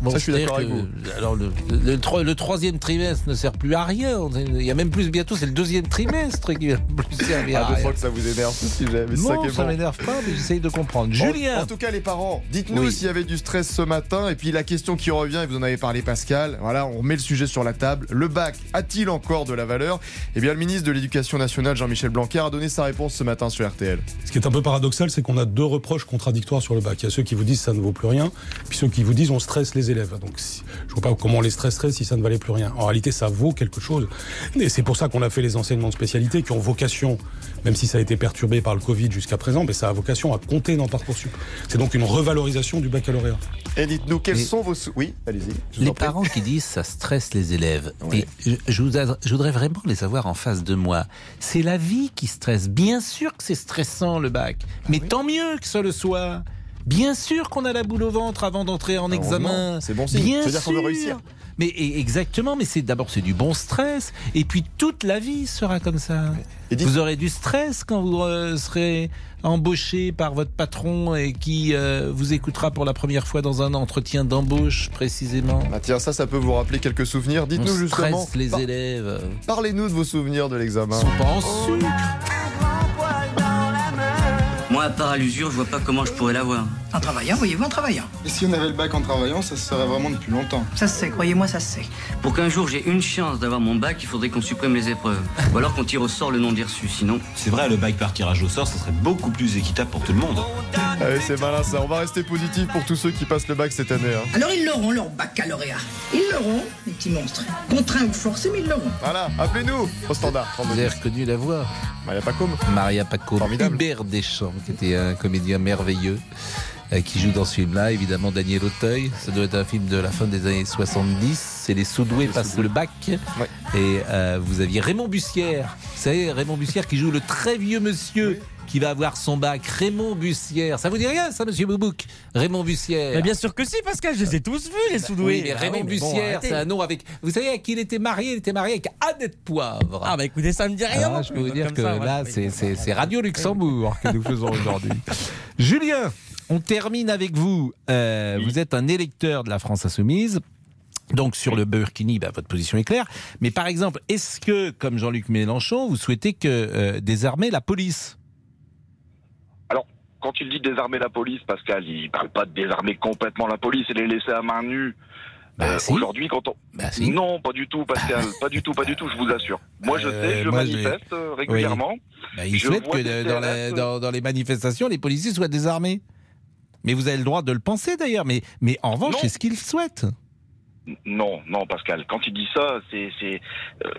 Bon, Ça, je suis d'accord avec vous. Alors, le, le troisième trimestre ne sert plus à rien. Il y a même plus, bientôt, c'est le deuxième trimestre qui va [LAUGHS] plus servir à Ah, je crois que ça vous énerve ce sujet, mais c'est ça Non, ça bon. m'énerve pas, mais j'essaye de comprendre. En- Julien En, tout cas, les parents, dites-nous Oui. s'il y avait du stress ce matin. Et puis la question qui revient, et vous en avez parlé, Pascal. Voilà, on met le sujet sur la table. Le bac a-t-il encore de la valeur? Eh bien, le ministre de l'Éducation nationale, Jean-Michel Blanquer, a donné sa réponse ce matin sur RTL. Ce qui est un peu paradoxal, c'est qu'on a deux reproches contradictoires sur le bac. Il y a ceux qui vous disent ça ne vaut plus rien, puis ceux qui vous disent on stresse les élèves. Donc si- je vois pas comment on les stresserait si ça ne valait plus rien. En réalité, ça vaut quelque chose. Et c'est pour ça qu'on a fait les enseignements de spécialité qui ont vocation, même si ça a été perturbé par le Covid jusqu'à présent, mais ça a vocation à compter dans Parcoursup. C'est donc une revalorisation du baccalauréat. Et dites-nous, quels Mais- sont vos... sou- Oui, allez-y. Les parents qui disent ça stresse les élèves. Ouais. Et je, je voudrais, je voudrais vraiment les avoir en face de moi. C'est la vie qui stresse. Bien sûr que c'est stressant le bac, mais tant mieux que ça le soit. Bien sûr qu'on a la boule au ventre avant d'entrer en examen. c'est bon signe. Bien Ça veut dire qu'on veut sûr. réussir. Mais et- exactement, mais c'est d'abord c'est du bon stress et puis toute la vie sera comme ça. Et Vous aurez du stress quand vous euh, serez embauché par votre patron et qui euh, vous écoutera pour la première fois dans un entretien d'embauche précisément. Ah tiens, ça, ça peut vous rappeler quelques souvenirs. Dites-nous justement. les par- élèves. Parlez-nous de vos souvenirs de l'examen. Ils sont pas en sucre. À part à l'usure, je vois pas comment je pourrais l'avoir. En travaillant, voyez-vous, en travaillant. Et si on avait le bac en travaillant, ça se serait vraiment depuis longtemps. Ça se sait, croyez-moi, ça se sait. Pour qu'un jour j'ai une chance d'avoir mon bac, il faudrait qu'on supprime les épreuves. [LAUGHS] Ou alors qu'on tire au sort le nom des reçus, sinon. C'est vrai, le bac par tirage au sort, ça serait beaucoup plus équitable pour tout le monde. Allez, c'est malin ça. On va rester positif pour tous ceux qui passent le bac cette année. hein. Alors ils l'auront, leur baccalauréat. Ils l'auront, les petits monstres. Contraints ou forcés, mais ils l'auront. Voilà, appelez-nous au standard. Vous avez reconnu la voix Maria Pacôme. Maria Pacôme. Hubert Deschamps, qui était un comédien merveilleux. euh, qui joue dans ce film-là, évidemment Daniel Auteuil. Ça doit être un film de la fin des années 70. C'est les Soudoués passent le bac. Et euh, vous aviez Raymond Bussière. Vous savez, Raymond Bussière qui joue le très vieux monsieur qui va avoir son bac. Raymond Bussière. Ça vous dit rien, ça, monsieur Boubouk? Raymond Bussière. Mais bien sûr que si, Pascal, je les ai tous vus, les soudoués. Oui, mais Ah Raymond oui, mais bon, Bussière, arrêtez. c'est un nom avec. Vous savez à qui il était marié? Il était marié avec Annette Poivre. Ah, bah écoutez, ça me dit rien. Ah, je peux vous dire que ça, là, c'est- Radio Luxembourg que nous faisons aujourd'hui. [LAUGHS] Julien, on termine avec vous. Euh, Vous êtes un électeur de la France Insoumise. Donc sur le Burkini, bah, votre position est claire. Mais par exemple, est-ce que, comme Jean-Luc Mélenchon, vous souhaitez que euh, désarmer la police? Quand il dit désarmer la police, Pascal, il parle pas de désarmer complètement la police et les laisser à main nue. Bah, Euh, Aujourd'hui, quand on. si. Non, pas du tout, Pascal. pas du tout, pas du tout, je vous assure. Moi, je sais, je moi, je- manifeste euh, régulièrement. Oui. Bah, il Je souhaite que dans, la- CRS, dans- dans les manifestations, les policiers soient désarmés. Mais vous avez le droit de le penser d'ailleurs. Mais, mais en revanche, c'est ce qu'ils souhaitent. Non, non, Pascal. Quand il dit ça, c'est, c'est, euh,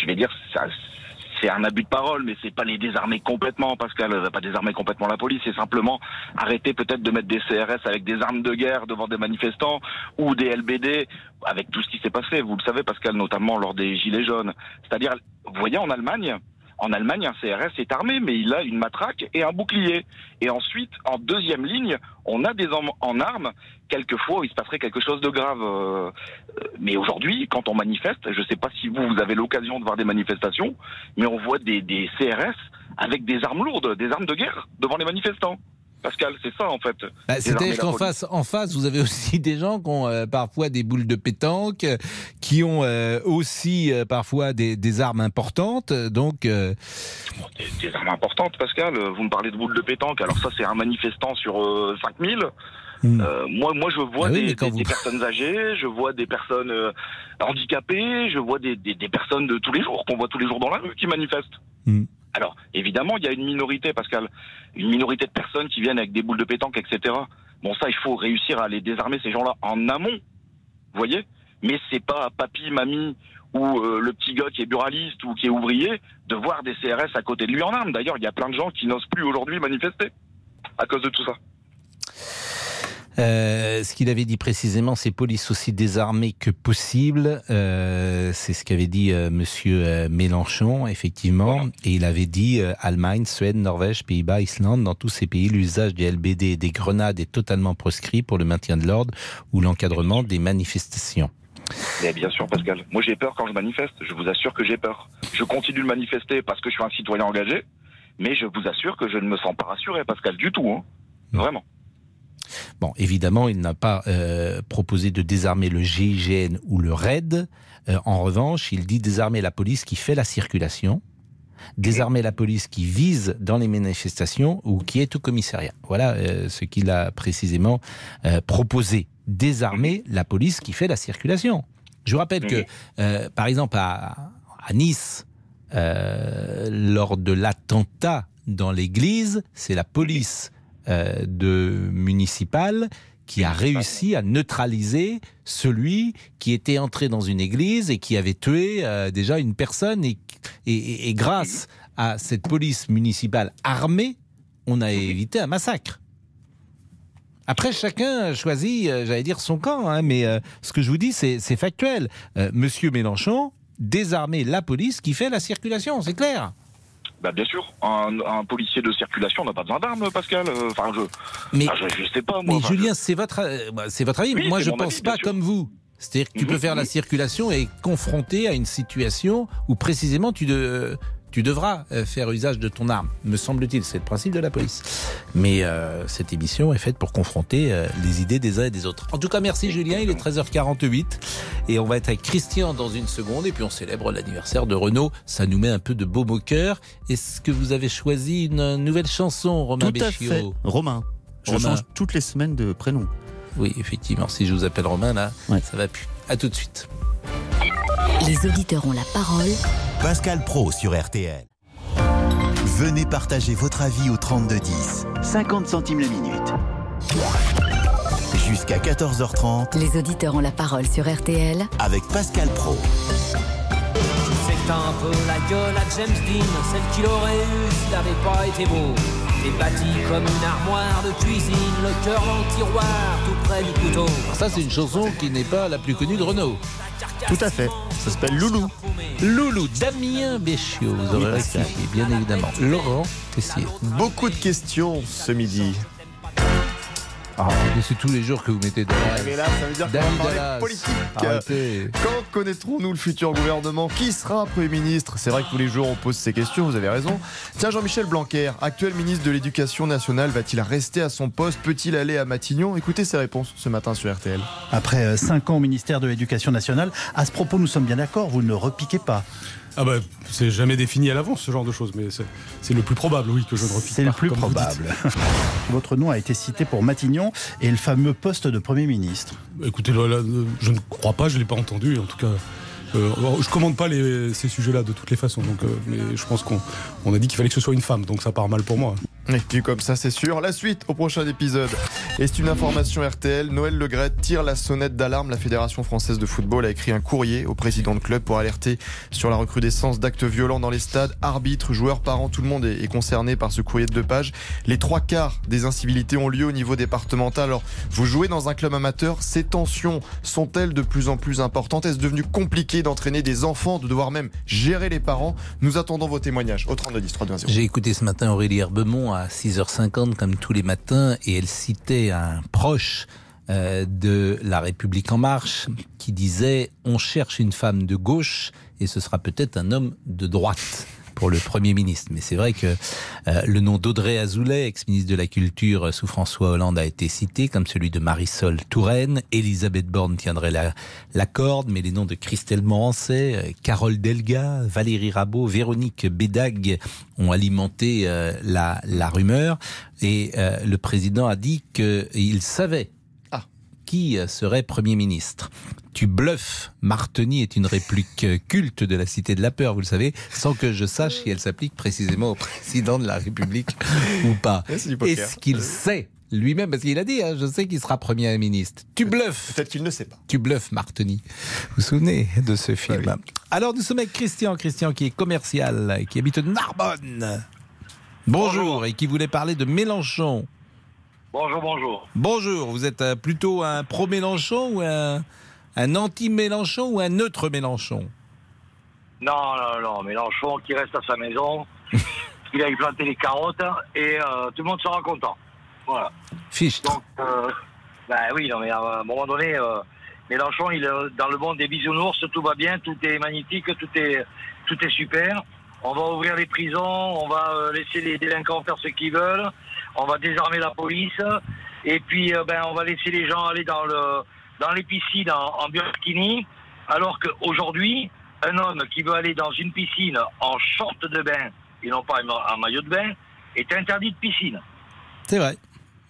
je vais dire, ça, c'est un abus de parole, mais c'est pas les désarmer complètement, Pascal. Euh, Pas désarmer complètement la police, c'est simplement arrêter peut-être de mettre des CRS avec des armes de guerre devant des manifestants ou des LBD avec tout ce qui s'est passé. Vous le savez, Pascal, notamment lors des gilets jaunes. C'est-à-dire, vous voyez, en Allemagne. En Allemagne, un CRS est armé, mais il a une matraque et un bouclier. Et ensuite, en deuxième ligne, on a des hommes en armes, quelquefois il se passerait quelque chose de grave. euh, euh, Mais aujourd'hui, quand on manifeste, je ne sais pas si vous, avez l'occasion de voir des manifestations, mais on voit des CRS avec des armes lourdes, des armes de guerre devant les manifestants. Pascal, c'est ça en fait. Bah, C'est-à-dire qu'en face, en face, vous avez aussi [LAUGHS] des gens qui ont euh, parfois des boules de pétanque, qui ont euh, aussi euh, parfois des, des armes importantes. Donc, des, des armes importantes, Pascal. Vous me parlez de boules de pétanque. Alors ça, c'est un manifestant sur euh, 5000. Euh, moi, moi, je vois Ah oui, des, mais quand des- vous- des personnes âgées, je vois des personnes euh, handicapées, je vois des, des- des personnes de tous les jours qu'on voit tous les jours dans la rue qui manifestent. Hmm. Alors, évidemment, il y a une minorité, Pascal, une minorité de personnes qui viennent avec des boules de pétanque, etc. Bon, ça, il faut réussir à les désarmer ces gens-là en amont, voyez. Mais c'est pas papy, mamie ou euh, le petit gars qui est buraliste ou qui est ouvrier de voir des CRS à côté de lui en armes. D'ailleurs, il y a plein de gens qui n'osent plus aujourd'hui manifester à cause de tout ça. Euh, ce qu'il avait dit précisément, c'est police aussi désarmée que possible. Euh, c'est ce qu'avait dit euh, Monsieur euh, Mélenchon, effectivement. Et il avait dit euh, Allemagne, Suède, Norvège, Pays-Bas, Islande, dans tous ces pays, l'usage des LBD et des grenades est totalement proscrit pour le maintien de l'ordre ou l'encadrement des manifestations. Mais bien sûr, Pascal. Moi, j'ai peur quand je manifeste. Je vous assure que j'ai peur. Je continue de manifester parce que je suis un citoyen engagé, mais je vous assure que je ne me sens pas rassuré, Pascal, du tout. Hein. Vraiment. Bon, évidemment, il n'a pas euh, proposé de désarmer le GIGN ou le RAID. Euh, en revanche, il dit désarmer la police qui fait la circulation, désarmer la police qui vise dans les manifestations ou qui est au commissariat. Voilà euh, ce qu'il a précisément proposé. Désarmer la police qui fait la circulation. Je vous rappelle que, par exemple, à, Nice, lors de l'attentat dans l'église, c'est la police de municipale qui a réussi à neutraliser celui qui était entré dans une église et qui avait tué euh, déjà une personne. Et, et- et- et grâce à cette police municipale armée, on a évité un massacre. Après, chacun choisit, euh, j'allais dire, son camp, hein, mais euh, ce que je vous dis, c'est factuel. Euh, Monsieur Mélenchon, désarmer la police qui fait la circulation, c'est clair. Bah, bien sûr. Un, un policier de circulation n'a pas besoin d'armes, Pascal. Euh, Enfin, je, Mais- enfin, je, je sais pas, moi. Mais Enfin, Julien, c'est votre, euh, bah, c'est votre avis. Oui, Moi, je pense avis, pas sûr. comme vous. C'est-à-dire que tu Mhm, peux faire la circulation et être confronté à une situation où précisément tu, de, tu devras euh, faire usage de ton arme, me semble-t-il. C'est le principe de la police. Mais euh, cette émission est faite pour confronter euh, les idées des uns et des autres. En tout cas, merci Julien. Il est 13h48 et on va être avec Christian dans une seconde et puis on célèbre l'anniversaire de Renault. Ça nous met un peu de baume au cœur. Est-ce que vous avez choisi une nouvelle chanson, Romain Tout à fait. Romain. Je Romain. change toutes les semaines de prénom. Oui, effectivement. Si je vous appelle Romain, là, ça va plus. À tout de suite. Les auditeurs ont la parole. Pascal Pro sur RTL. Venez partager votre avis au 3210. 50 centimes la minute. Jusqu'à 14h30 Les auditeurs ont la parole sur RTL avec Pascal Pro. C'est un peu la gueule à James Dean, celle qu'il aurait eu s'il n'avait pas été beau. T'es bâti comme une armoire de cuisine, le cœur dans le tiroir, tout près du couteau. Ça, c'est une chanson qui n'est pas la plus connue de Renault. Tout à fait. Ça s'appelle Loulou. Loulou, Damien Béchiot, vous aurez Oui, rectifié, bien évidemment. Laurent Tessier. Beaucoup de questions ce midi. Ah, mais c'est tous les jours que vous mettez de la Mais là, ça veut dire qu'on va David parler Dallas. politique. Arrêtez. Quand connaîtrons-nous le futur gouvernement Qui sera Premier ministre? C'est vrai que tous les jours on pose ces questions, vous avez raison. Tiens, Jean-Michel Blanquer, actuel ministre de l'Éducation nationale, va-t-il rester à son poste? Peut-il aller à Matignon? Écoutez ses réponses ce matin sur RTL. Après 5 ans au ministère de l'Éducation nationale, à ce propos, nous sommes bien d'accord, vous ne repiquez pas. Ah bah, c'est jamais défini à l'avance ce genre de choses, mais c'est- le plus probable, oui, que je ne repique C'est pas, le plus probable. [LAUGHS] Votre nom a été cité pour Matignon et le fameux poste de Premier ministre. Écoutez, là, là, je ne crois pas, je ne l'ai pas entendu, en tout cas. Euh, je commande pas les- ces sujets-là de toutes les façons, donc, euh, mais je pense qu'on on a dit qu'il fallait que ce soit une femme, donc ça part mal pour moi. Et puis comme ça, c'est sûr. La suite au prochain épisode. Et c'est une information RTL. Noël Legrette tire la sonnette d'alarme. La Fédération française de football a écrit un courrier au président de club pour alerter sur la recrudescence d'actes violents dans les stades. Arbitres, joueurs, parents, tout le monde est concerné par ce courrier de deux pages. Les trois quarts des incivilités ont lieu au niveau départemental. Alors, vous jouez dans un club amateur. Ces tensions sont-elles de plus en plus importantes? Est-ce devenu compliqué d'entraîner des enfants, de devoir même gérer les parents? Nous attendons vos témoignages au 3210 320. J'ai écouté ce matin Aurélie Herbemont à 6h50 comme tous les matins et elle citait un proche euh, de La République en marche qui disait on cherche une femme de gauche et ce sera peut-être un homme de droite pour le Premier ministre. Mais c'est vrai que euh, le nom d'Audrey Azoulay, ex-ministre de la Culture sous François Hollande, a été cité, comme celui de Marisol Touraine. Elisabeth Borne tiendrait la, la corde, mais les noms de Christelle Morancet, euh, Carole Delga, Valérie Rabault, Véronique Bédag ont alimenté euh, la, la rumeur. Et euh, le président a dit qu'il savait qui serait Premier ministre. Tu bluffes, Marteni est une réplique culte de la Cité de la Peur, vous le savez, sans que je sache si elle s'applique précisément au président de la République [LAUGHS] ou pas. Est-ce qu'il sait lui-même, parce qu'il a dit, hein, je sais qu'il sera Premier ministre. Tu bluffes. Peut-être qu'il ne sait pas. Tu bluffes, Marteni. Vous vous souvenez de ce film? Alors nous sommes avec Christian, Christian qui est commercial, qui habite Narbonne. Bonjour, et qui voulait parler de Mélenchon. Bonjour, bonjour. Bonjour, vous êtes euh, plutôt un pro-Mélenchon ou un, un anti-Mélenchon ou un neutre Mélenchon? Non, non, non, Mélenchon qui reste à sa maison, [LAUGHS] il a planté les carottes et euh, tout le monde sera content. Voilà. Fiche. Donc, euh, ben oui, non, mais à un moment donné, euh, Mélenchon, il est dans le monde des bisounours, tout va bien, tout est magnifique, tout est, tout est super. On va ouvrir les prisons, on va laisser les délinquants faire ce qu'ils veulent, on va désarmer la police, et puis euh, ben, on va laisser les gens aller dans, le, dans les piscines en, en burkini, alors qu'aujourd'hui, un homme qui veut aller dans une piscine en short de bain et non pas en maillot de bain est interdit de piscine. C'est vrai.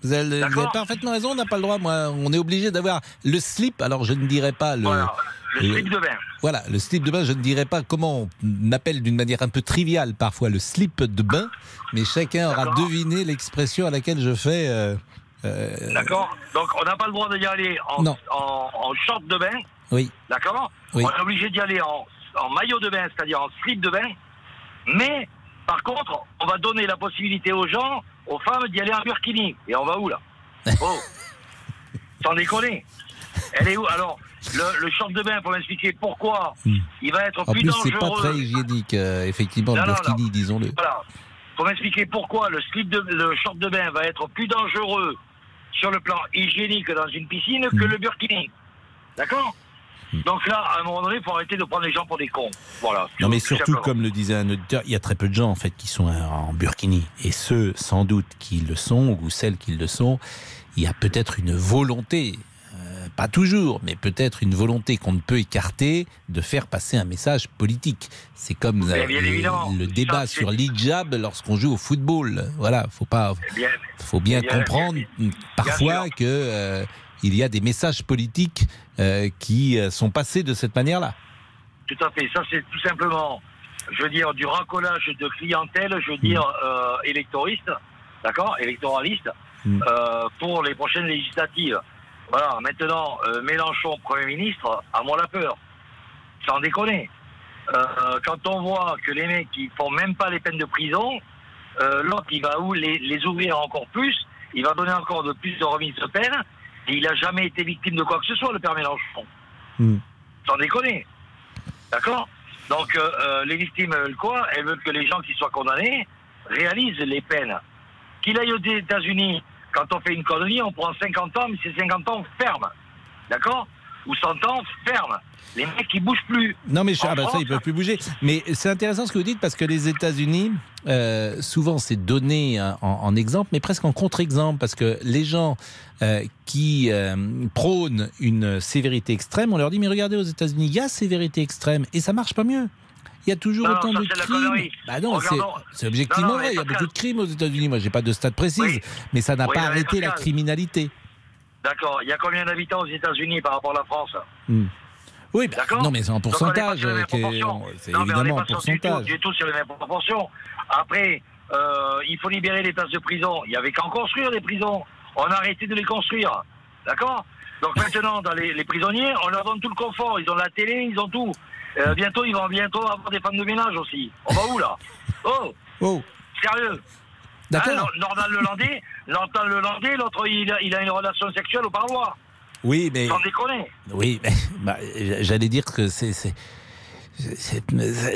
Vous avez, vous avez parfaitement raison, on n'a pas le droit. Moi, on est obligé d'avoir le slip. Alors, je ne dirais pas le. Le slip de bain. Voilà, le slip de bain, je ne dirais pas comment on appelle d'une manière un peu triviale parfois le slip de bain, mais chacun aura deviné l'expression à laquelle je fais. euh, euh, D'accord Donc on n'a pas le droit d'y aller en, en short de bain. Oui. D'accord Oui. On est obligé d'y aller en, en maillot de bain, c'est-à-dire en slip de bain. Mais, par contre, on va donner la possibilité aux gens, aux femmes, d'y aller en burkini. Et on va où, là? [LAUGHS] Oh Sans déconner. Elle est où? Alors, le, le short de bain, pour m'expliquer pourquoi il va être En plus, plus, dangereux. c'est pas très hygiénique, euh, effectivement, le Non, burkini, disons-le. Voilà. Pour m'expliquer pourquoi le slip de, le short de bain va être plus dangereux sur le plan hygiénique dans une piscine que le burkini. D'accord Donc là, à un moment donné, il faut arrêter de prendre les gens pour des cons. Voilà. Non, mais Tout surtout, simplement. comme le disait un auditeur, il y a très peu de gens en fait qui sont euh, en burkini. Et ceux, sans doute, qui le sont, ou celles qui le sont, il y a peut-être une volonté, pas toujours, mais peut-être une volonté qu'on ne peut écarter de faire passer un message politique. C'est comme Mais euh, le débat sur l'hijab lorsqu'on joue au football. Voilà, faut pas, Eh bien, faut bien, bien, comprendre parfois que euh, il y a des messages politiques euh, qui sont passés de cette manière-là. Tout à fait. Ça, c'est tout simplement, je veux dire, du racolage de clientèle, je veux dire, euh, électoriste, d'accord Électoraliste, Mm. pour les prochaines législatives. Voilà, maintenant, euh, Mélenchon, Premier ministre, à moi la peur. Sans déconner. Euh, quand on voit que les mecs, ils font même pas les peines de prison, euh, l'autre, il va où les, les ouvrir encore plus, il va donner encore de plus de remises de peine, et il a jamais été victime de quoi que ce soit, le père Mélenchon. Sans déconner. D'accord? Donc, euh, les victimes veulent quoi Elles veulent que les gens qui soient condamnés réalisent les peines. Qu'il aille aux États-Unis, quand on fait une connerie, on prend 50 ans, mais c'est 50 ans ferme. D'accord Ou 100 ans ferme. Les mecs, ils bougent plus. Non, mais je- ah bah ça, ils peuvent plus bouger. Mais c'est intéressant ce que vous dites parce que les États-Unis, euh, souvent, c'est donné hein, en, en exemple, mais presque en contre-exemple parce que les gens euh, qui euh, prônent une sévérité extrême, on leur dit mais regardez aux États-Unis, il y a sévérité extrême et ça marche pas mieux. Il y a toujours Non, autant de crimes. Bah non, c'est objectivement Non, vrai. Il y a beaucoup de crimes aux États-Unis. Moi, j'ai pas de stade précise, mais ça n'a Oui, pas arrêté la criminalité. D'accord. Il y a combien d'habitants aux États-Unis par rapport à la France? Hmm. Oui, bah, D'accord non, mais c'est en pourcentage. euh. C'est évidemment en pourcentage. du tout sur les mêmes proportions. Après, euh, il faut libérer les places de prison. Il y avait qu'à en construire des prisons. On a arrêté de les construire. D'accord? Donc maintenant, dans les, les prisonniers, on leur donne tout le confort. Ils ont la télé, ils ont tout. Euh, bientôt, ils vont bientôt avoir des femmes de ménage aussi. On va où là Oh Oh Sérieux D'accord. Hein, Nordal Lelandais, Nordal Lelandais, l'autre, il, a- il a une relation sexuelle au parloir. Oui, mais Sans déconner. Oui, mais, bah, j'allais dire que c'est c'est c'est-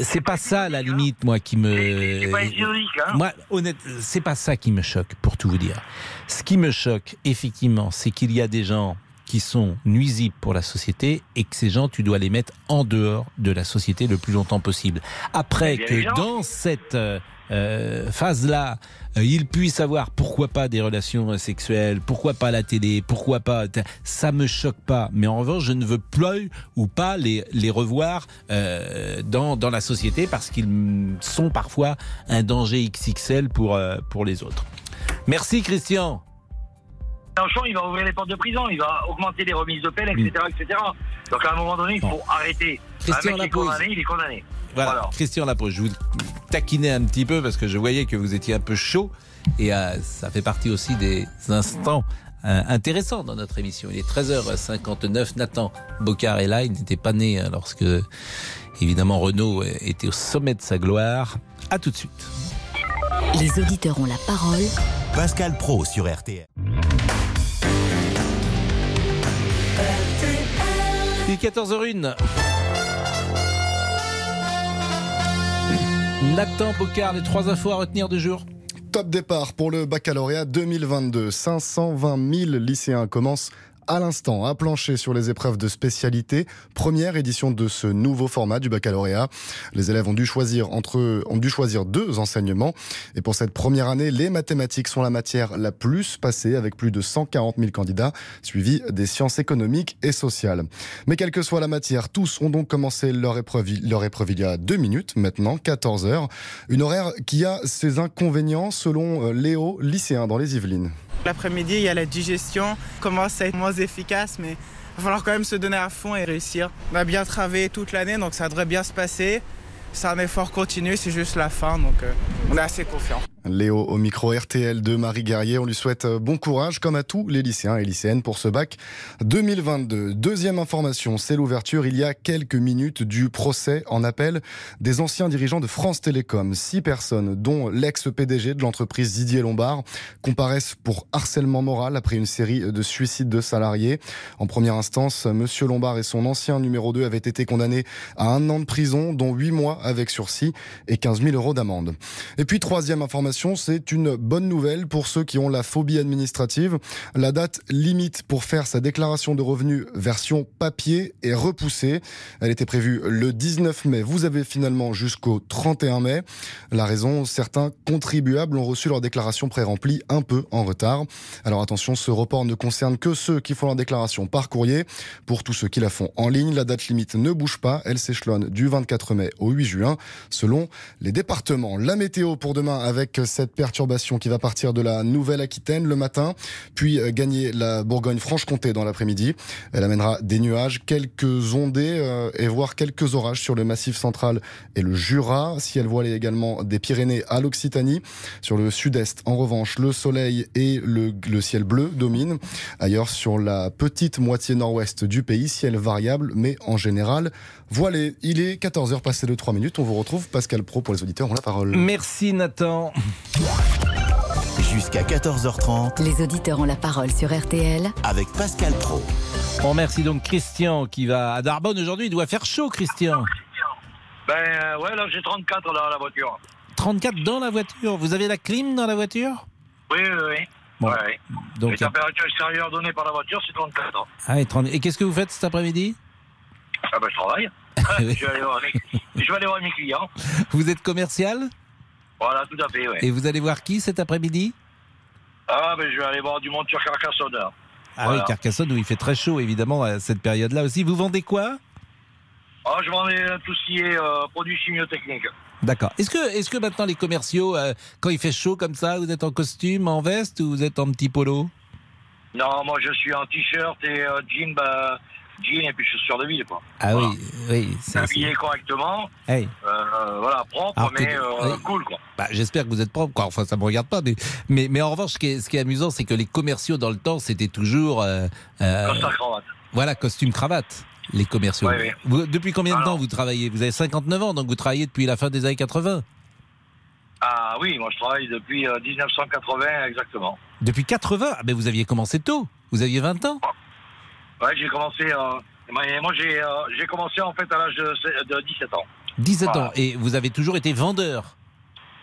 c'est pas ça la limite moi qui me C'est pas idéologique, hein moi honnête c'est pas ça qui me choque pour tout vous dire. Ce qui me choque effectivement, c'est qu'il y a des gens qui sont nuisibles pour la société et que ces gens tu dois les mettre en dehors de la société le plus longtemps possible. Après Bien que dans cette euh, euh, phase-là, euh, ils puissent avoir pourquoi pas des relations sexuelles, pourquoi pas la télé, pourquoi pas, ça me choque pas. Mais en revanche, je ne veux plus ou pas les, les revoir euh, dans, dans la société parce qu'ils sont parfois un danger XXL pour, pour les autres. Merci Christian. Mélenchon, il va ouvrir les portes de prison, il va augmenter les remises de peine, etc., etc. Donc à un moment donné, il faut arrêter. Christian est Lapose. condamné, il est condamné. Voilà, Voilà. Christian Lapose, je vous taquinais un petit peu parce que je voyais que vous étiez un peu chaud et euh, ça fait partie aussi des instants euh, intéressants dans notre émission. Il est 13h59, Nathan Bocard est là, il n'était pas né euh, lorsque évidemment Renault était au sommet de sa gloire. À tout de suite. Les auditeurs ont la parole. Pascal Pro sur RTL. Il est 14h01. Nathan Bocard, les trois infos à retenir du jour. Top départ pour le baccalauréat 2022. 520 000 lycéens commencent à l'instant à plancher sur les épreuves de spécialité. Première édition de ce nouveau format du baccalauréat. Les élèves ont dû choisir entre, ont dû choisir deux enseignements. Et pour cette première année, les mathématiques sont la matière la plus passée avec plus de 140 000 candidats, suivi des sciences économiques et sociales. Mais quelle que soit la matière, tous ont donc commencé leur épreuve, leur épreuve il y a deux minutes, maintenant 14 heures. Une horaire qui a ses inconvénients selon euh, Léo, lycéen dans les Yvelines. L'après-midi, il y a la digestion, commence à être moins efficace, mais il va falloir quand même se donner à fond et réussir. On a bien travaillé toute l'année, donc ça devrait bien se passer. C'est un effort continu, c'est juste la fin, donc euh, on est assez confiant. Léo au micro RTL de Marie Guerrier. On lui souhaite euh, bon courage, comme à tous les lycéens et lycéennes, pour ce bac 2022. Deuxième information, c'est l'ouverture il y a quelques minutes du procès en appel des anciens dirigeants de France Télécom. Six personnes, dont l'ex-PDG de l'entreprise Didier Lombard, comparaissent pour harcèlement moral après une série de suicides de salariés. En première instance, Monsieur Lombard et son ancien numéro 2 avaient été condamnés à un an de prison, dont huit mois avec sursis et 15 000 euros d'amende. Et puis, troisième information, c'est une bonne nouvelle pour ceux qui ont la phobie administrative. La date limite pour faire sa déclaration de revenus version papier est repoussée. Elle était prévue le 19 mai. Vous avez finalement jusqu'au 31 mai. La raison, certains contribuables ont reçu leur déclaration pré-remplie un peu en retard. Alors attention, ce report ne concerne que ceux qui font leur déclaration par courrier. Pour tous ceux qui la font en ligne, la date limite ne bouge pas. Elle s'échelonne du 24 mai au 8 juin selon les départements. La météo pour demain avec cette perturbation qui va partir de la Nouvelle-Aquitaine le matin, puis euh, gagner la Bourgogne-Franche-Comté dans l'après-midi. Elle amènera des nuages, quelques ondées euh, et voire quelques orages sur le massif central et le Jura. Ciel voilé également des Pyrénées à l'Occitanie. Sur le sud-est, en revanche, le soleil et le, le ciel bleu dominent. Ailleurs, sur la petite moitié nord-ouest du pays, ciel variable, mais en général voilé. Il est 14h passé de 3 minutes. On vous retrouve, Pascal Pro, pour les auditeurs, ont la parole. Merci Nathan. Jusqu'à 14h30 Les auditeurs ont la parole sur RTL avec Pascal Pro. On remercie donc Christian qui va à Darbonne aujourd'hui. Il doit faire chaud, Christian. Ben euh, ouais, là j'ai 34 dans la voiture. 34 dans la voiture. Vous avez la clim dans la voiture? Oui, oui, oui. Bon. Ouais, ouais. Donc, Les températures extérieures données par la voiture, c'est 34 ans. ah, et 30 Et qu'est-ce que vous faites cet après-midi? Ah ben je travaille. [LAUGHS] je, vais aller voir mes, je vais aller voir mes clients. Vous êtes commercial? Voilà, tout à fait, ouais. Et vous allez voir qui cet après-midi? Ah ben je vais aller voir du monture Carcassonne. Ah Voilà. oui, Carcassonne où il fait très chaud évidemment à cette période-là aussi. Vous vendez quoi? Ah, je vends tout ce qui est euh, produits chimiotechniques. D'accord. Est-ce que, est-ce que maintenant les commerciaux, euh, quand il fait chaud comme ça, vous êtes en costume, en veste ou vous êtes en petit polo? Non, moi je suis en t-shirt et euh, jean, bah, jean et puis chaussures de ville, quoi. Ah oui, oui. Habillé correctement, Hey. euh, voilà, propre, Alors mais euh, oui. cool, quoi. Bah, J'espère que vous êtes propre, quoi. Enfin, ça me regarde pas, mais, mais, mais en revanche, ce qui est, ce qui est amusant, c'est que les commerciaux dans le temps, c'était toujours. euh, euh, cravate. voilà, costume cravate, les commerciaux. Vous- depuis combien de temps vous travaillez? Vous avez 59 ans, donc vous travaillez depuis la fin des années 80. Ah oui, moi je travaille depuis euh, 1980 exactement. Depuis 80 ah, ben Vous aviez commencé tôt. Vous aviez 20 ans Ouais, j'ai commencé. Euh, moi j'ai euh, j'ai commencé en fait à l'âge de, de 17 ans. 17 Voilà. ans. Et vous avez toujours été vendeur?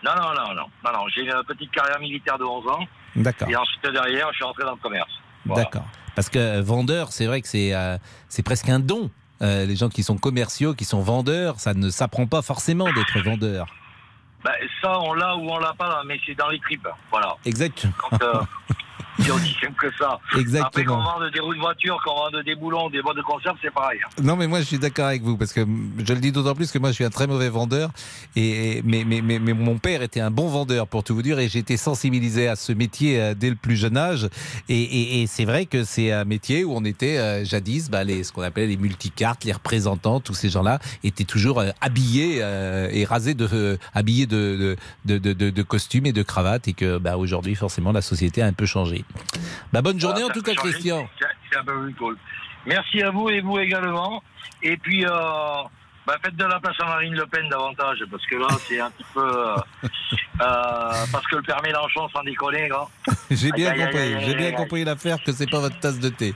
Non, non, non, non, non, non. J'ai une petite carrière militaire de 11 ans. D'accord. Et ensuite derrière, je suis rentré dans le commerce. Voilà. D'accord. Parce que euh, vendeur, c'est vrai que c'est euh, c'est presque un don. Euh, les gens qui sont commerciaux, qui sont vendeurs, ça ne s'apprend pas forcément d'être vendeur. Ben, ça, on l'a ou on l'a pas, mais c'est dans les tripes. Voilà. Exact. Quand, euh, [LAUGHS] c'est aussi simple que ça. Exactement. Après, qu'on vende des roues de voiture, qu'on vende des boulons, des boîtes de conserve, c'est pareil. Non, mais moi je suis d'accord avec vous parce que je le dis d'autant plus que moi je suis un très mauvais vendeur. Et mais, mais, mais, mais mon père était un bon vendeur pour tout vous dire et j'ai été sensibilisé à ce métier euh, dès le plus jeune âge. Et, et, et c'est vrai que c'est un métier où on était euh, jadis, bah, les, ce qu'on appelait les multicartes, les représentants, tous ces gens-là étaient toujours euh, habillés et rasés de habillés de de, de, de, de costumes et de cravates et que bah, aujourd'hui forcément la société a un peu changé. Bah, bonne journée Voilà, en tout cas, Christian. c'est- C'est un peu plus cool. Merci à vous et vous également. Et puis, euh, bah, faites de la place à Marine Le Pen davantage, parce que là, c'est un petit peu. euh, euh, parce que le père Mélenchon, sans déconner, là. J'ai bien Aïe, compris, j'ai bien aïe. compris l'affaire que c'est pas votre tasse de thé.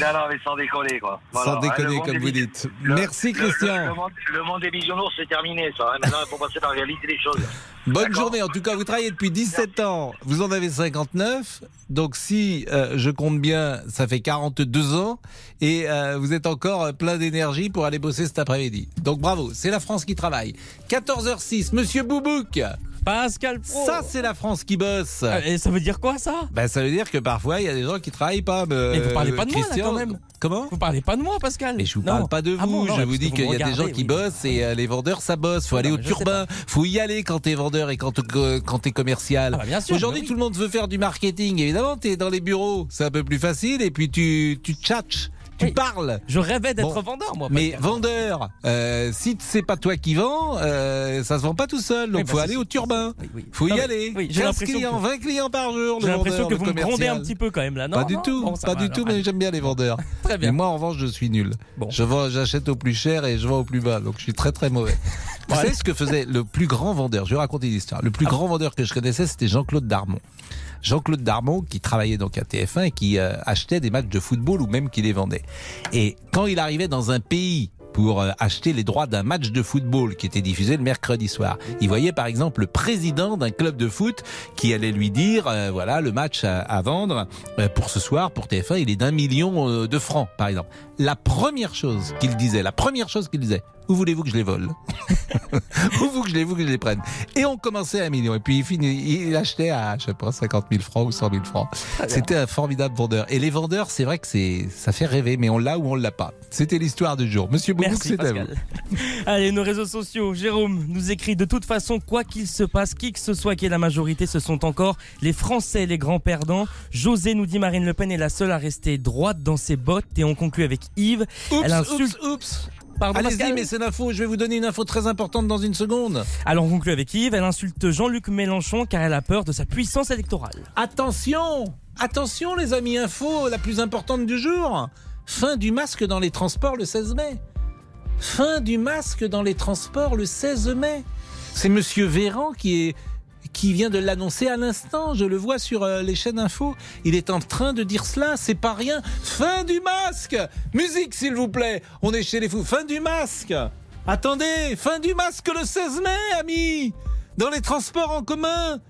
Non, non, mais sans déconner, quoi. Voilà. Sans Hein, déconner, monde comme vous dites. le- Merci, Christian. Le, le monde, le monde des bisounours, c'est terminé, ça. hein. Maintenant, il faut passer à la réalité des choses. Bonne journée. En tout cas, vous travaillez depuis 17 ans. Vous en avez 59. Donc, si euh, je compte bien, ça fait 42 ans. Et euh, vous êtes encore euh, plein d'énergie pour aller bosser cet après-midi. Donc, bravo. C'est la France qui travaille. 14h06. Monsieur Boubouk. Pascal Pro. Ça, c'est la France qui bosse. Et ça veut dire quoi, ça? Ben, ça veut dire que parfois, il y a des gens qui travaillent pas. euh, Mais vous parlez pas de moi, là, quand même. Comment Vous parlez pas de moi, Pascal. Mais je vous Non. parle pas de vous, Ah bon, non, je vous dis vous qu'il y a des gens qui bossent et euh, les vendeurs ça bosse. Faut aller Non, au turbin, faut y aller quand t'es vendeur et quand t'es quand t'es commercial. Ah bah bien sûr, Aujourd'hui, bah oui. tout le monde veut faire du marketing. Évidemment, t'es dans les bureaux, c'est un peu plus facile et puis tu tu tchatches. Tu parles. Je rêvais d'être Bon. vendeur, moi. Mais vendeur, euh, si c'est pas toi qui vends, euh, ça se vend pas tout seul. Donc Oui, bah, faut c'est aller au turbin. Faut y Non, aller. oui, j'ai 15 l'impression clients, que- 20 clients par jour. J'ai l'impression que vous me grondez un petit peu quand même là, non Pas du non tout, Bon, pas va, du alors, tout, mais j'aime bien les vendeurs. [LAUGHS] Très bien. Mais moi, en revanche, je suis nul. Je vends, j'achète au plus cher et je vends au plus bas, donc je suis très très mauvais. [LAUGHS] Vous savez ce que faisait le plus grand vendeur? Je vais raconter une histoire. Le Ah. plus grand vendeur que je connaissais, c'était Jean-Claude Darmon. Jean-Claude Darmon, qui travaillait donc à TF1 et qui euh, achetait des matchs de football ou même qui les vendait. Et quand il arrivait dans un pays pour euh, acheter les droits d'un match de football qui était diffusé le mercredi soir. Il voyait par exemple le président d'un club de foot qui allait lui dire, euh, voilà, le match à, vendre pour ce soir, pour TF1, il est d'un million de francs, par exemple. La première chose qu'il disait, la première chose qu'il disait, où voulez-vous que je les vole [LAUGHS] Où voulez-vous que je les, vous que je les prenne Et on commençait à un million. Et puis il, finit, il achetait à, je sais pas, 50 000 francs ou 100 000 francs. C'était un formidable vendeur. Et les vendeurs, c'est vrai que c'est, ça fait rêver, mais on l'a ou on l'a pas. C'était l'histoire du jour. Monsieur Boubouk, c'est à vous. [LAUGHS] Allez, nos réseaux sociaux. Jérôme nous écrit de toute façon, quoi qu'il se passe, qui que ce soit qui est la majorité, ce sont encore les Français les grands perdants. José nous dit Marine Le Pen est la seule à rester droite dans ses bottes. Et on conclut avec Yves. Oups, Elle insulte. oups, oups. Pardon, Allez-y, mais c'est l'info. Je vais vous donner une info très importante dans une seconde. Alors on conclut avec Yves. Elle insulte Jean-Luc Mélenchon car elle a peur de sa puissance électorale. Attention Attention les amis, info la plus importante du jour. Fin du masque dans les transports le 16 mai. Fin du masque dans les transports le 16 mai. C'est monsieur Véran qui est qui vient de l'annoncer à l'instant, je le vois sur euh, les chaînes info. Il est en train de dire cela, c'est pas rien. Fin du masque. Musique s'il vous plaît, on est chez les fous. Fin du masque. Attendez, fin du masque le 16 mai, amis. Dans les transports en commun.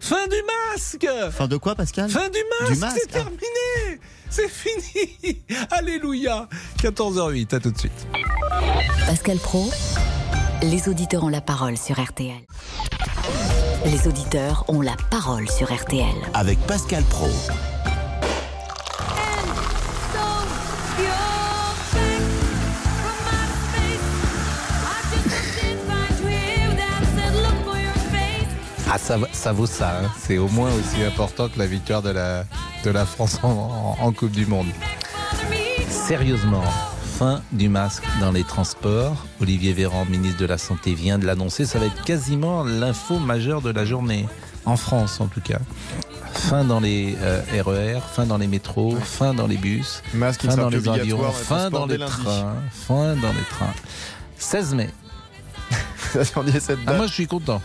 Fin du masque. Fin de quoi, Pascal? Fin du masque, Du masque, c'est ah. terminé. C'est fini. [LAUGHS] Alléluia. 14h08, à tout de suite. Pascal Pro, les auditeurs ont la parole sur RTL. Les auditeurs ont la parole sur RTL. Avec Pascal Pro. Ah, ça, ça vaut ça. hein. C'est au moins aussi important que la victoire de la, de la France en Coupe du Monde. Sérieusement, fin du masque dans les transports. Olivier Véran, ministre de la Santé, vient de l'annoncer. Ça va être quasiment l'info majeure de la journée. En France, en tout cas. Fin dans les euh, RER, fin dans les métros, fin dans les bus, Masque fin dans les avions, fin dans les trains, fin dans les trains. 16 mai. [LAUGHS] On y est cette Ah, moi, je suis content.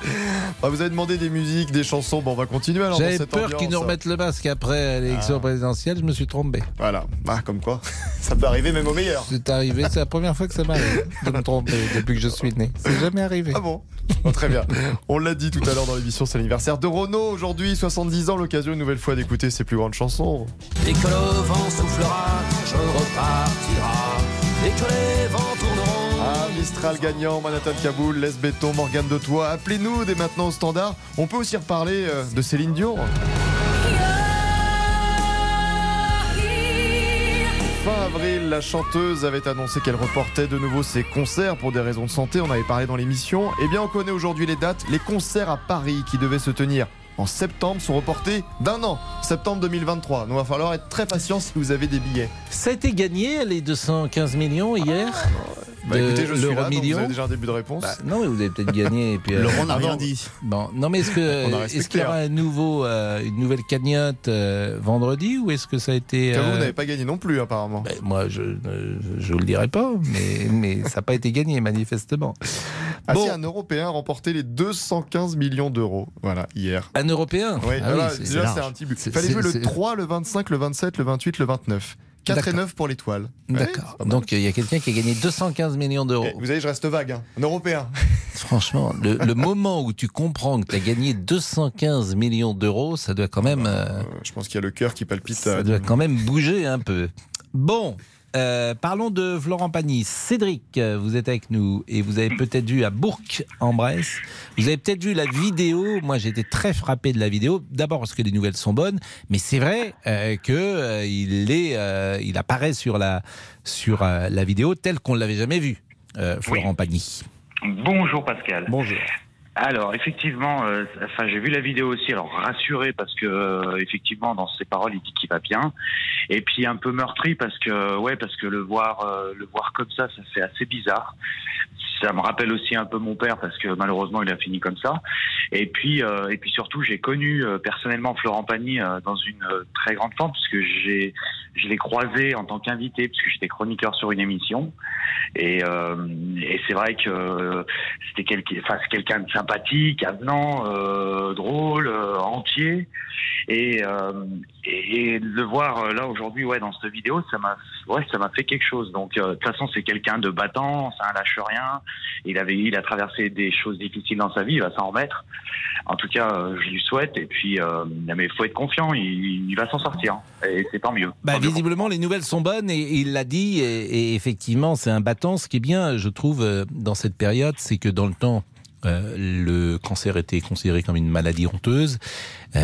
Ah, vous avez demandé des musiques, des chansons. Bon, on va continuer alors. J'avais peur qu'ils nous remettent le masque après l'élection Ah. présidentielle, je me suis trompé. Voilà, ah, comme quoi. [LAUGHS] Ça peut arriver même au meilleur. C'est arrivé, c'est la première fois que ça m'arrive de me tromper depuis que je suis né. C'est jamais arrivé. Ah bon Oh, Très bien. On l'a dit tout à l'heure dans l'émission, c'est l'anniversaire de Renault aujourd'hui, 70 ans, l'occasion une nouvelle fois d'écouter ses plus grandes chansons. Dès que le vent soufflera, je repartira. Dès que les vents Mistral gagnant, Manhattan Kaboul, Les Béton, Morgane de Toit. Appelez-nous dès maintenant au standard. On peut aussi reparler euh, de Céline Dion. Fin avril, la chanteuse avait annoncé qu'elle reportait de nouveau ses concerts pour des raisons de santé. On avait parlé dans l'émission. Eh bien, on connaît aujourd'hui les dates. Les concerts à Paris qui devaient se tenir en septembre sont reportés d'un an, septembre 2023. Donc, il va falloir être très patient si vous avez des billets. Ça a été gagné, les 215 millions hier Bah, de écoutez, je suis là, vous avez déjà un début de réponse. Bah, non, mais vous avez peut-être gagné. Et puis, [LAUGHS] euh, Laurent n'a ah rien dit. Bon, non, mais est-ce que [LAUGHS] est-ce qu'il y aura un nouveau, euh, une nouvelle cagnotte euh, vendredi ou est-ce que ça a été Car vous, euh, vous n'avez pas gagné non plus, apparemment. ben, moi, je ne je vous le dirai pas, mais, mais ça n'a pas été gagné manifestement. Ah bon. si, un Européen a remporté les 215 millions d'euros. Voilà, hier. Un Européen Oui, Ah voilà, déjà c'est un petit but. C'est- Fallait jouer le c'est- 3, le 25, le 27, le 28, le 29. 4 et D'accord. 9 pour l'étoile. D'accord. Donc il y a quelqu'un qui a gagné 215 millions d'euros. Vous savez, je reste vague. hein. Un Européen. [LAUGHS] Franchement, le, le moment où tu comprends que tu as gagné 215 millions d'euros, ça doit quand même, euh, Euh, je pense qu'il y a le cœur qui palpite. ça euh, doit quand même bouger un peu. Bon. Euh, parlons de Florent Pagny. Cédric, euh, vous êtes avec nous et vous avez peut-être vu à Bourg-en-Bresse. Vous avez peut-être vu la vidéo. Moi, j'ai été très frappé de la vidéo. D'abord parce que les nouvelles sont bonnes, mais c'est vrai euh, que euh, il est, il apparaît sur la sur la vidéo telle qu'on l'avait jamais vu. euh, Florent Pagny. Bonjour Pascal. Bonjour. Alors effectivement, euh, enfin j'ai vu la vidéo aussi. Alors rassuré parce que euh, effectivement dans ses paroles il dit qu'il va bien. Et puis un peu meurtri parce que ouais parce que le voir euh, le voir comme ça ça fait assez bizarre. Ça me rappelle aussi un peu mon père parce que malheureusement il a fini comme ça. Et puis euh, et puis surtout j'ai connu euh, personnellement Florent Pagny euh, dans une euh, très grande forme puisque j'ai je l'ai croisé en tant qu'invité puisque j'étais chroniqueur sur une émission. Et, euh, et c'est vrai que euh, c'était quelqu'un enfin quelqu'un de sympathique, avenant, drôle, entier. Et, et et de le voir là aujourd'hui ouais dans cette vidéo ça m'a ouais ça m'a fait quelque chose. Donc de toute façon c'est quelqu'un de battant c'est un lâche rien il avait il a traversé des choses difficiles dans sa vie il va s'en remettre en tout cas euh, je lui souhaite et puis euh, mais il faut être confiant il, il va s'en sortir et c'est tant mieux Bah, visiblement, les nouvelles sont bonnes et, et il l'a dit. Et, et effectivement, c'est un battant. Ce qui est bien, je trouve, euh, dans cette période, c'est que dans le temps, euh, le cancer était considéré comme une maladie honteuse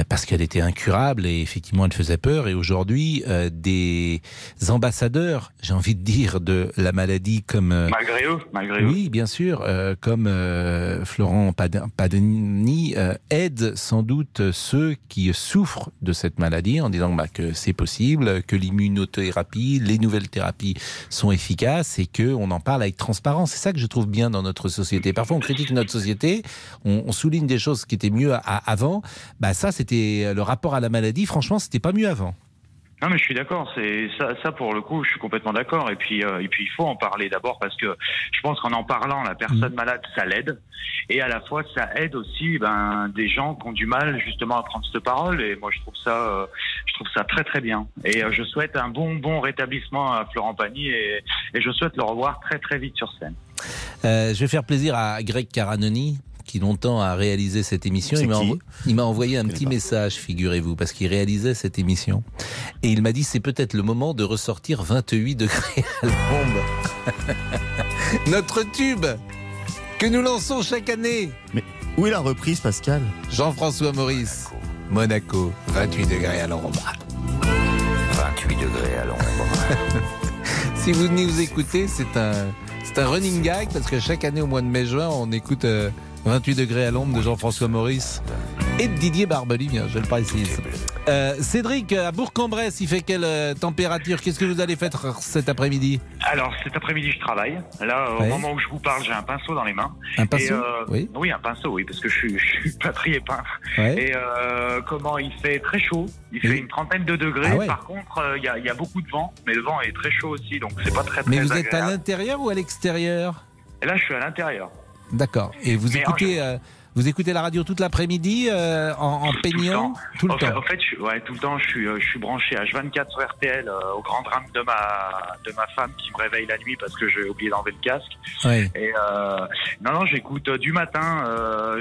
parce qu'elle était incurable et effectivement elle faisait peur. Et aujourd'hui, euh, des ambassadeurs, j'ai envie de dire, de la maladie comme euh, malgré eux malgré eux oui, bien sûr, euh, comme euh, Florent Pad- Padani euh, aide sans doute ceux qui souffrent de cette maladie en disant bah, que c'est possible, que l'immunothérapie, les nouvelles thérapies sont efficaces et que on en parle avec transparence. C'est ça que je trouve bien dans notre société. Parfois, on critique notre société, on, on souligne des choses qui étaient mieux à- avant. Bah ça, c'était le rapport à la maladie. Franchement, c'était pas mieux avant. Non mais je suis d'accord, c'est ça, ça pour le coup, je suis complètement d'accord. Et puis, euh, et puis il faut en parler d'abord parce que je pense qu'en en parlant, la personne malade, ça l'aide, et à la fois ça aide aussi ben des gens qui ont du mal justement à prendre cette parole. Et moi je trouve ça, euh, je trouve ça très très bien. Et euh, je souhaite un bon bon rétablissement à Florent Pagny et, et je souhaite le revoir très très vite sur scène. Euh, je vais faire plaisir à Greg Caranoni qui longtemps a réalisé cette émission. Il m'a, qui envo- il m'a envoyé un petit message, figurez-vous, parce qu'il réalisait cette émission. Et il m'a dit, c'est peut-être le moment de ressortir 28 degrés à l'ombre. [LAUGHS] Notre tube que nous lançons chaque année. Mais où est la reprise, Pascal? Jean-François Maurice, Monaco, 28 degrés à l'ombre. 28 degrés à l'ombre. [LAUGHS] Si vous venez nous écouter, c'est un, c'est un running gag parce que chaque année au mois de mai-juin, on écoute euh, 28 degrés à l'ombre de Jean-François Maurice et de Didier Barbely, bien, je le précise. Euh, Cédric, à Bourg-en-Bresse, il fait quelle euh, température? Qu'est-ce que vous allez faire cet après-midi? Alors cet après-midi je travaille. Là au Ouais. moment où je vous parle, j'ai un pinceau dans les mains. Un pinceau? Et, euh, Oui. un pinceau, oui, parce que je suis, je suis peintre. Ouais. Et euh, comment il fait? Très chaud, il Oui. fait une trentaine de degrés. Ah ouais. Par contre, il y, a, il y a beaucoup de vent, mais le vent est très chaud aussi, donc c'est pas très très Mais vous êtes à l'intérieur ou à l'extérieur? Là, je suis à l'intérieur. D'accord. Et vous Mais écoutez, euh, vous écoutez la radio toute l'après-midi euh, en, en peignant tout le temps en fait, je, ouais, tout le temps, je suis, euh, je suis branché H24 sur RTL euh, au grand drame de ma, de ma femme qui me réveille la nuit parce que j'ai oublié d'enlever le casque. Et non, non, j'écoute du matin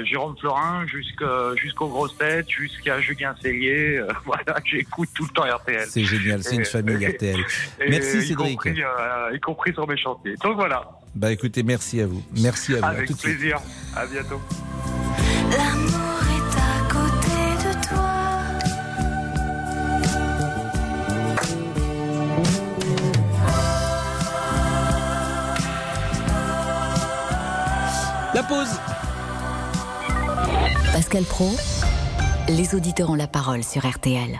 Jérôme Florin jusqu'aux grosses têtes, jusqu'à Julien Cellier. [LAUGHS] voilà, j'écoute tout le temps RTL. C'est génial, c'est une Et- famille RTL. [LAUGHS] et- Merci y Cédric. Compris, euh, y compris sur mes chantiers. Donc voilà, Bah écoutez, merci à vous. Merci à vous. À avec tout de suite. plaisir. À bientôt. L'amour est à côté de toi. La pause. Pascal Pro, les auditeurs ont la parole sur RTL.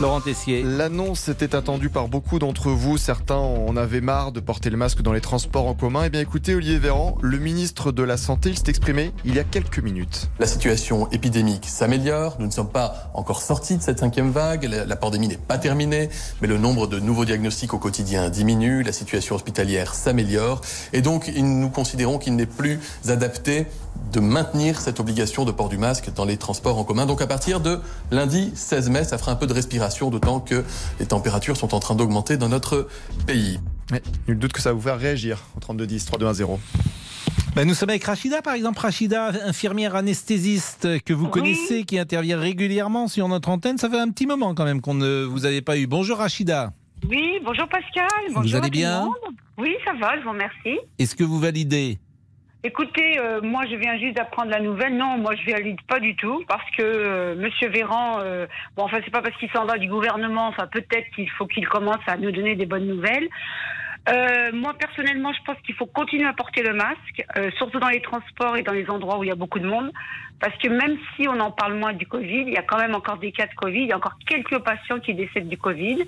Laurent Tessier. L'annonce était attendue par beaucoup d'entre vous. Certains en avaient marre de porter le masque dans les transports en commun. Eh bien écoutez, Olivier Véran, le ministre de la Santé, il s'est exprimé il y a quelques minutes. La situation épidémique s'améliore. Nous ne sommes pas encore sortis de cette cinquième vague. La, pandémie n'est pas terminée, mais le nombre de nouveaux diagnostics au quotidien diminue. La situation hospitalière s'améliore. Et donc, nous considérons qu'il n'est plus adapté de maintenir cette obligation de port du masque dans les transports en commun. Donc, à partir de lundi 16 mai, ça fera un peu de respiration, d'autant que les températures sont en train d'augmenter dans notre pays. Nul doute que ça va vous faire réagir au 3210 3210. Ben, nous sommes avec Rachida, par exemple. Rachida, infirmière anesthésiste que vous Oui. connaissez, qui intervient régulièrement sur notre antenne. Ça fait un petit moment quand même qu'on ne vous avait pas eu. Bonjour Rachida. Oui, bonjour Pascal. Bonjour allez à tout le bien. Oui, ça va, je vous remercie. Est-ce que vous validez Écoutez, euh, moi je viens juste d'apprendre la nouvelle. Non, moi je valide pas du tout parce que euh, Monsieur Véran, euh, bon enfin c'est pas parce qu'il s'en va du gouvernement, enfin peut-être qu'il faut qu'il commence à nous donner des bonnes nouvelles. Euh, moi, personnellement, je pense qu'il faut continuer à porter le masque, euh, surtout dans les transports et dans les endroits où il y a beaucoup de monde. Parce que même si on en parle moins du Covid, il y a quand même encore des cas de Covid. Il y a encore quelques patients qui décèdent du Covid.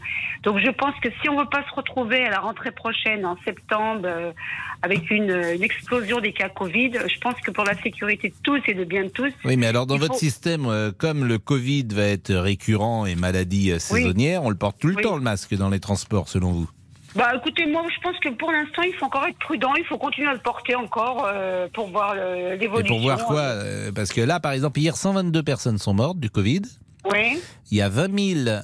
Donc, je pense que si on ne veut pas se retrouver à la rentrée prochaine, en septembre, euh, avec une, une explosion des cas Covid, je pense que pour la sécurité de tous et de bien de tous. Oui, mais alors dans votre système, euh, comme le Covid va être récurrent et maladie euh, saisonnière, on le porte tout le Oui. temps le masque dans les transports, selon vous? Bah écoutez, moi je pense que pour l'instant il faut encore être prudent, il faut continuer à le porter encore euh, pour voir l'évolution. pour voir quoi euh, Parce que là, par exemple, hier, 122 personnes sont mortes du Covid. Oui. Il y a 20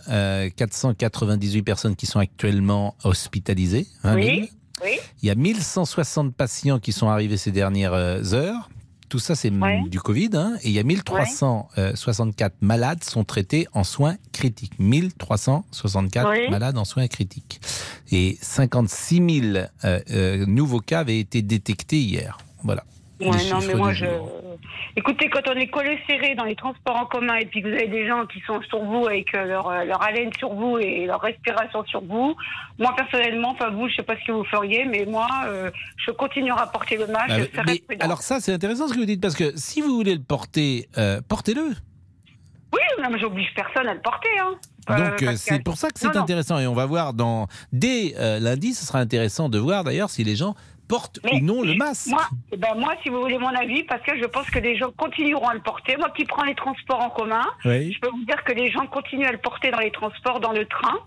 euh, 498 personnes qui sont actuellement hospitalisées. 20 000. Oui. Oui. Il y a 1160 patients qui sont arrivés ces dernières euh, heures. Tout ça, c'est Ouais. du Covid. hein. Et il y a 1364 malades sont traités en soins critiques. 1364 Oui. malades en soins critiques. Et 56 000 euh, euh, nouveaux cas avaient été détectés hier. Voilà. Ouais, non, mais moi, je. jour. Écoutez, quand on est collé serré dans les transports en commun et puis que vous avez des gens qui sont sur vous avec euh, leur, euh, leur haleine sur vous et leur respiration sur vous, moi personnellement, enfin vous, je sais pas ce que vous feriez, mais moi, euh, je continuerai à porter le masque. Ah, mais prudent. alors ça, c'est intéressant ce que vous dites, parce que si vous voulez le porter, euh, portez-le. Oui, non, mais j'oblige personne à le porter. Hein. Donc euh, c'est pour ça que c'est non. intéressant. Et on va voir dans dès euh, lundi, ce sera intéressant de voir d'ailleurs si les gens portent ou non le masque. Moi, eh ben moi, si vous voulez mon avis, parce que je pense que les gens continueront à le porter. Moi qui prends les transports en commun, Oui. je peux vous dire que les gens continuent à le porter dans les transports, dans le train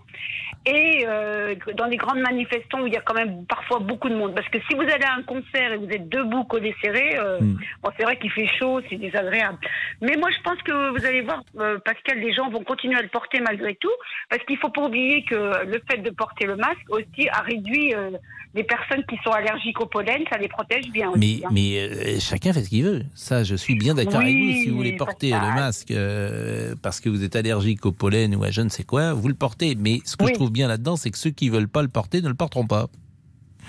et euh, dans les grandes manifestations où il y a quand même parfois beaucoup de monde. Parce que si vous allez à un concert et vous êtes debout, collés serrés, euh, Hmm. bon, c'est vrai qu'il fait chaud, c'est désagréable. Mais moi, je pense que vous allez voir, euh, Pascal, les gens vont continuer à le porter malgré tout, parce qu'il faut pas oublier que le fait de porter le masque aussi a réduit euh, les personnes qui sont allergiques au pollen, ça les protège bien Mais, aussi. hein. mais euh, chacun fait ce qu'il veut. Ça, je suis bien d'accord Oui, avec vous. Si vous voulez porter le masque parce que vous êtes allergique au pollen ou à je ne sais quoi, vous le portez. Mais ce que je trouve bien là-dedans, c'est que ceux qui veulent pas le porter ne le porteront pas.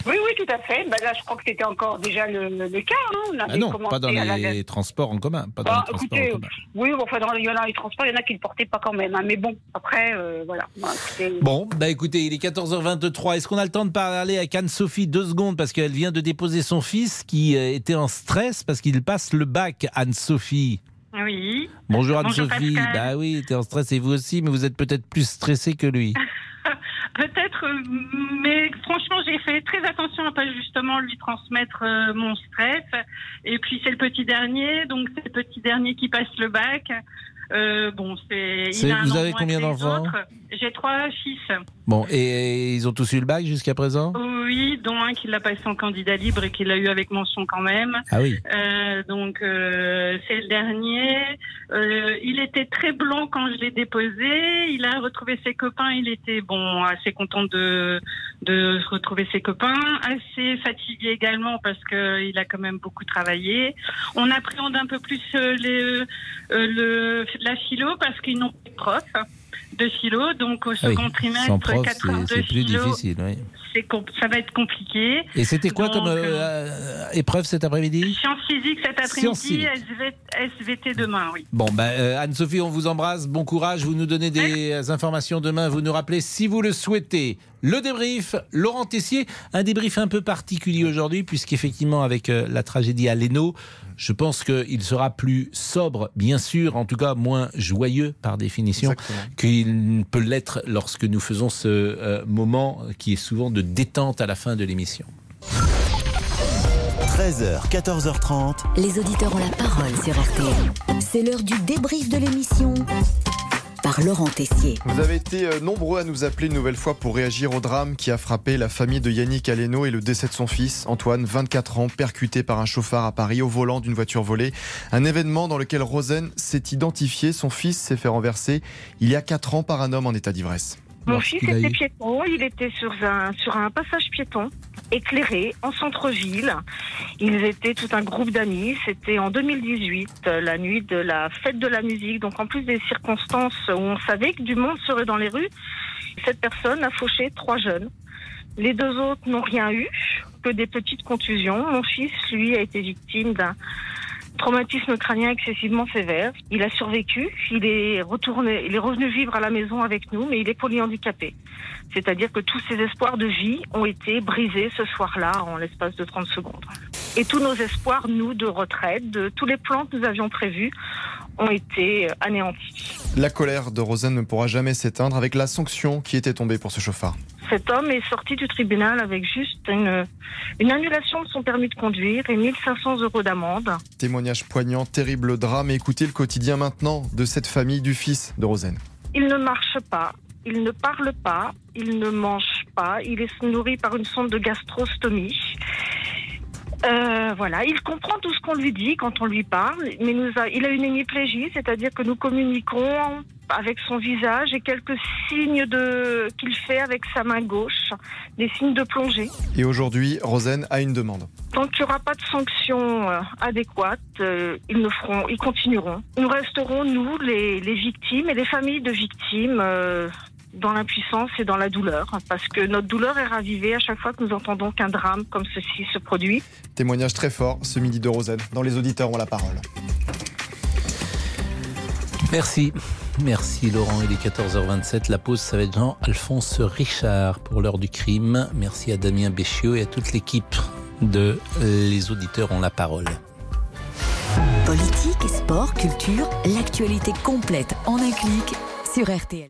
Oui, oui, tout à fait. Ben là, je crois que c'était encore déjà le, le cas. Hein. On Ah non, pas dans la- les transports en commun. Pas dans Bah, les transports écoutez, en commun. oui, enfin, dans, il y en a les transports, il y en a qui ne le portaient pas quand même. hein. Mais bon, après, euh, voilà. Bah, Bon, bah écoutez, il est 14h23. Est-ce qu'on a le temps de parler avec Anne-Sophie deux secondes? Parce qu'elle vient de déposer son fils qui euh, était en stress parce qu'il passe le bac, Anne-Sophie. Oui. Bonjour Anne-Sophie. Bah oui, t'es en stress et vous aussi, mais vous êtes peut-être plus stressé que lui. [LAUGHS] Peut-être, mais franchement, j'ai fait très attention à pas justement lui transmettre euh, mon stress. Et puis c'est le petit dernier, donc c'est le petit dernier qui passe le bac. Euh, bon, c'est. vous avez combien d'enfants? J'ai trois fils. Bon, et ils ont tous eu le bac jusqu'à présent? Oui, dont un qui l'a passé en candidat libre et qui l'a eu avec mention quand même. Ah oui. Euh, donc euh, c'est le dernier. Euh, il était très blanc quand je l'ai déposé. Il a retrouvé ses copains. Il était bon, assez content de de retrouver ses copains. Assez fatigué également parce que il a quand même beaucoup travaillé. On appréhende un peu plus les, euh, la philo parce qu'ils n'ont pas de prof de philo. Donc au Ah oui, second trimestre, Sans prof, 4 heures c'est de plus philo, difficile. Oui. ça va être compliqué. Et c'était quoi Donc, comme euh, euh, épreuve cet après-midi? Sciences physiques cet après-midi, SVT demain, oui. Bon, euh, Anne-Sophie, on vous embrasse. Bon courage. Vous nous donnez des euh, informations demain. Vous nous rappelez si vous le souhaitez. Le débrief, Laurent Tessier, un débrief un peu particulier aujourd'hui, puisqu'effectivement, avec euh, la tragédie à Leno, je pense qu'il sera plus sobre, bien sûr, en tout cas moins joyeux par définition, qu'il ne peut l'être lorsque nous faisons ce euh, moment qui est souvent de détente à la fin de l'émission. 13h, 14h30. Les auditeurs ont la parole sur RTL. C'est l'heure du débrief de l'émission par Laurent Tessier. Vous avez été euh, nombreux à nous appeler une nouvelle fois pour réagir au drame qui a frappé la famille de Yannick Aleno et le décès de son fils, Antoine, 24 ans, percuté par un chauffard à Paris au volant d'une voiture volée. Un événement dans lequel Rosen s'est identifié. Son fils s'est fait renverser il y a 4 ans par un homme en état d'ivresse. Mon fils était piéton, il était sur un, sur un passage piéton, éclairé, en centre-ville. Ils étaient tout un groupe d'amis. C'était en 2018, euh, la nuit de la fête de la musique. Donc en plus des circonstances où on savait que du monde serait dans les rues, cette personne a fauché trois jeunes. Les deux autres n'ont rien eu, que des petites contusions. Mon fils, lui, a été victime d'un Traumatisme crânien excessivement sévère. Il a survécu. Il est retourné, il est revenu vivre à la maison avec nous, mais il est polyhandicapé. C'est-à-dire que tous ses espoirs de vie ont été brisés ce soir-là en l'espace de 30 secondes. Et tous nos espoirs, nous, de retraite, de tous les plans que nous avions prévus, ont été euh, anéantis. La colère de Rosen ne pourra jamais s'éteindre avec la sanction qui était tombée pour ce chauffard. Cet homme est sorti du tribunal avec juste une, une annulation de son permis de conduire et 1500 euros d'amende. Témoignage poignant, terrible drame. Écoutez le quotidien maintenant de cette famille du fils de Rosen. Il ne marche pas, il ne parle pas, il ne mange pas, il est nourri par une sonde de gastrostomie. Euh, voilà, il comprend tout ce qu'on lui dit quand on lui parle, mais nous a, il a une hémiplégie, c'est-à-dire que nous communiquons avec son visage et quelques signes de qu'il fait avec sa main gauche, des signes de plongée. Et aujourd'hui, Rosen a une demande. Tant qu'il n'y aura pas de sanctions euh, adéquates, euh, ils ne feront, ils continueront. Nous resterons nous, les, les victimes et les familles de victimes. euh, dans l'impuissance et dans la douleur, parce que notre douleur est ravivée à chaque fois que nous entendons qu'un drame comme ceci se produit. Témoignage très fort ce midi de Rosen. Dans les auditeurs ont la parole. Merci. Merci Laurent, il est 14h27. La pause, ça va être Jean-Alphonse Richard pour l'heure du crime. Merci à Damien Béchiot et à toute l'équipe de Les auditeurs ont la parole. Politique, sport, culture, l'actualité complète en un clic sur RTL.